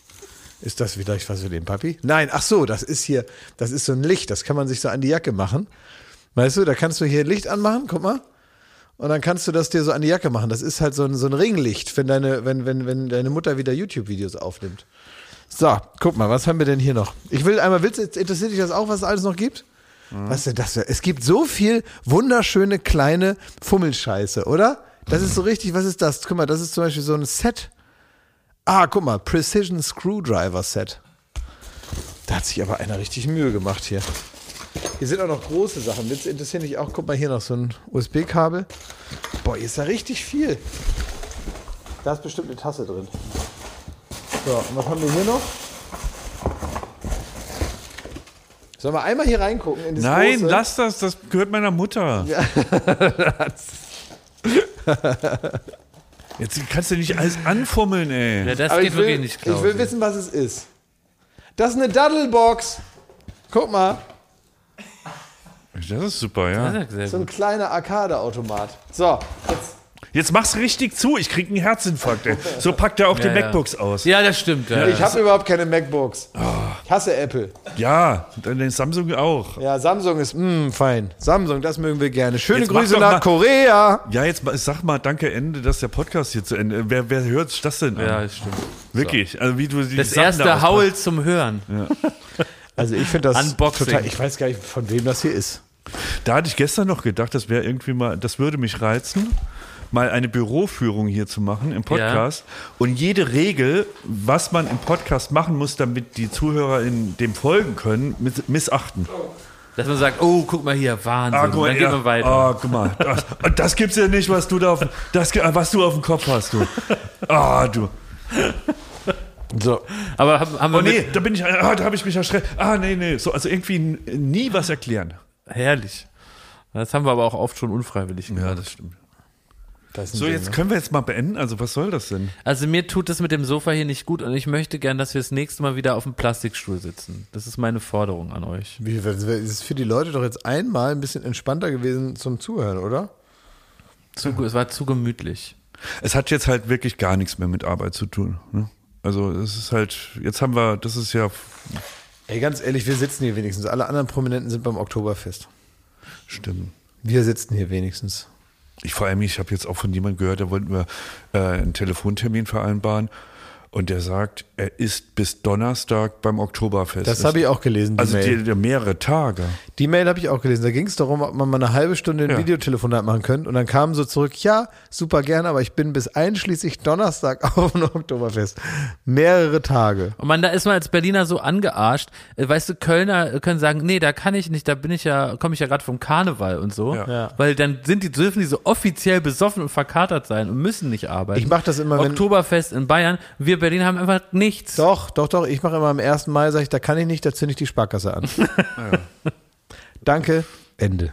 Ist das vielleicht was für den Papi? Nein, ach so, das ist hier, das ist so ein Licht, das kann man sich so an die Jacke machen. Weißt du, da kannst du hier Licht anmachen, guck mal. Und dann kannst du das dir so an die Jacke machen. Das ist halt so ein, so ein Ringlicht, wenn deine, wenn, wenn, wenn deine Mutter wieder YouTube-Videos aufnimmt. So, guck mal, was haben wir denn hier noch? Ich will einmal, willst, du- interessiert dich das auch, was es alles noch gibt? Was ist denn das? für- Es gibt so viel wunderschöne kleine Fummelscheiße, oder? Das ist so richtig, was ist das? Guck mal, das ist zum Beispiel so ein Set. Ah, guck mal, Precision Screwdriver Set. Da hat sich aber einer richtig Mühe gemacht hier. Hier sind auch noch große Sachen. Willst du interessieren dich auch? Guck mal, hier noch so ein USB-Kabel. Boah, hier ist da richtig viel. Da ist bestimmt eine Tasse drin. So, und was haben wir hier noch? Sollen wir einmal hier reingucken in das Nein, große? lass das, das gehört meiner Mutter. <laughs> <laughs> Jetzt kannst du nicht alles anfummeln, ey. Ja, das Aber geht ich will, wirklich nicht, ich Klaus. will wissen, was es ist. Das ist eine Daddlebox. Guck mal, Das ist super, ja. so ein kleiner Arcade-Automat. So, jetzt Jetzt mach's richtig zu, ich krieg einen Herzinfarkt, ey. So packt er auch die Ja, ja. MacBooks aus. Ja, das stimmt. Ja. Ich habe überhaupt keine MacBooks. Ich hasse Apple. Ja, dann den Samsung auch. Ja, Samsung ist mh, fein. Samsung, das mögen wir gerne. Schöne Jetzt Grüße nach mal- Korea. Ja, jetzt mal- sag mal, danke Ende, dass der Podcast hier zu Ende. Wer, wer hört sich das denn an? ja, das stimmt. Wirklich. Also wie du die Das Sachen da erste auspackst. Haul zum Hören. <laughs> Also ich finde das Unboxing. total. Ich weiß gar nicht, von wem das hier ist. Da hatte ich gestern noch gedacht, das wäre irgendwie mal, das würde mich reizen, mal eine Büroführung hier zu machen im Podcast und jede Regel, was man im Podcast machen muss, damit die Zuhörer in dem folgen können, miss- missachten. Dass man sagt, oh, guck mal hier, Wahnsinn. Ah, guck mal, dann ja. man weiter. Ah, guck mal, das, das gibt's ja nicht, was du da auf, das, was du auf dem Kopf hast, du. Ah, du. So. Aber haben, haben wir Oh nee, mit, da bin ich, ah, da habe ich mich erschreckt. Ah, nee, nee. So, also irgendwie nie was erklären. herrlich. Das haben wir aber auch oft schon unfreiwillig gemacht. Ja, das stimmt. Das So, Ding, jetzt ne? können wir jetzt mal beenden. Also, was soll das denn? Also mir tut es mit dem Sofa hier nicht gut und ich möchte gern, dass wir das nächste Mal wieder auf dem Plastikstuhl sitzen. Das ist meine Forderung an euch. Wie, es ist für die Leute doch jetzt einmal ein bisschen entspannter gewesen zum Zuhören, oder? Zu, es war zu gemütlich. Es hat jetzt halt wirklich gar nichts mehr mit Arbeit zu tun. Ne? Also, es ist halt, jetzt haben wir, das ist ja, Ey, ganz ehrlich, wir sitzen hier wenigstens. Alle anderen Prominenten sind beim Oktoberfest. stimmt. Wir sitzen hier wenigstens. Ich vor allem, ich habe jetzt auch von jemandem gehört, da wollten wir äh, einen Telefontermin vereinbaren. Und der sagt, er ist bis Donnerstag beim Oktoberfest. Das habe ich auch gelesen, die Also Mail. die, die mehrere Tage. Die Mail habe ich auch gelesen. Da ging es darum, ob man mal eine halbe Stunde ein Ja. Videotelefonat machen könnte. Und dann kam so zurück, ja, super gerne, aber ich bin bis einschließlich Donnerstag <laughs> auf dem Oktoberfest. Mehrere Tage. Und man, da ist man als Berliner so angearscht. Äh, Weißt du, Kölner können sagen, nee, da kann ich nicht, da bin ich ja, komme ich ja gerade vom Karneval und so. Ja. Ja. Weil dann sind die, dürfen die so offiziell besoffen und verkatert sein und müssen nicht arbeiten. Ich mache das immer, wenn... Oktoberfest in Bayern. Wir Berliner haben einfach nichts. Doch, doch, doch. Ich mache immer am 1. Mai, sage ich, da kann ich nicht, da zünde ich die Sparkasse an. <laughs> Danke, Ende.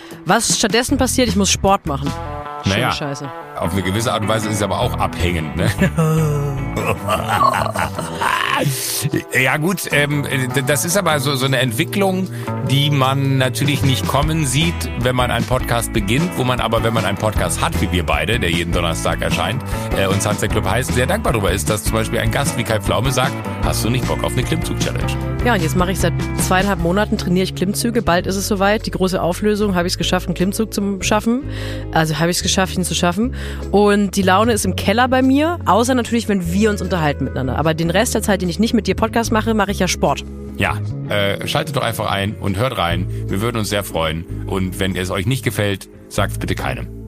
Was stattdessen passiert, ich muss Sport machen. Schöne Naja. Scheiße. Auf eine gewisse Art und Weise ist es aber auch abhängend. Ne? <laughs> ja gut, ähm, das ist aber so, so eine Entwicklung, die man natürlich nicht kommen sieht, wenn man einen Podcast beginnt, wo man aber, wenn man einen Podcast hat, wie wir beide, der jeden Donnerstag erscheint äh, und Sunset Club heißt, sehr dankbar darüber ist, dass zum Beispiel ein Gast wie Kai Pflaume sagt, hast du nicht Bock auf eine Klimmzug-Challenge? Ja, und jetzt mache ich seit zweieinhalb Monaten, trainiere ich Klimmzüge. Bald ist es soweit. Die große Auflösung, habe ich es geschafft, einen Klimmzug zu schaffen. Also habe ich es geschafft, ihn zu schaffen. Und die Laune ist im Keller bei mir, außer natürlich, wenn wir uns unterhalten miteinander. Aber den Rest der Zeit, den ich nicht mit dir Podcast mache, mache ich ja Sport. Ja, äh, schaltet doch einfach ein und hört rein. Wir würden uns sehr freuen. Und wenn es euch nicht gefällt, sagt bitte keinem.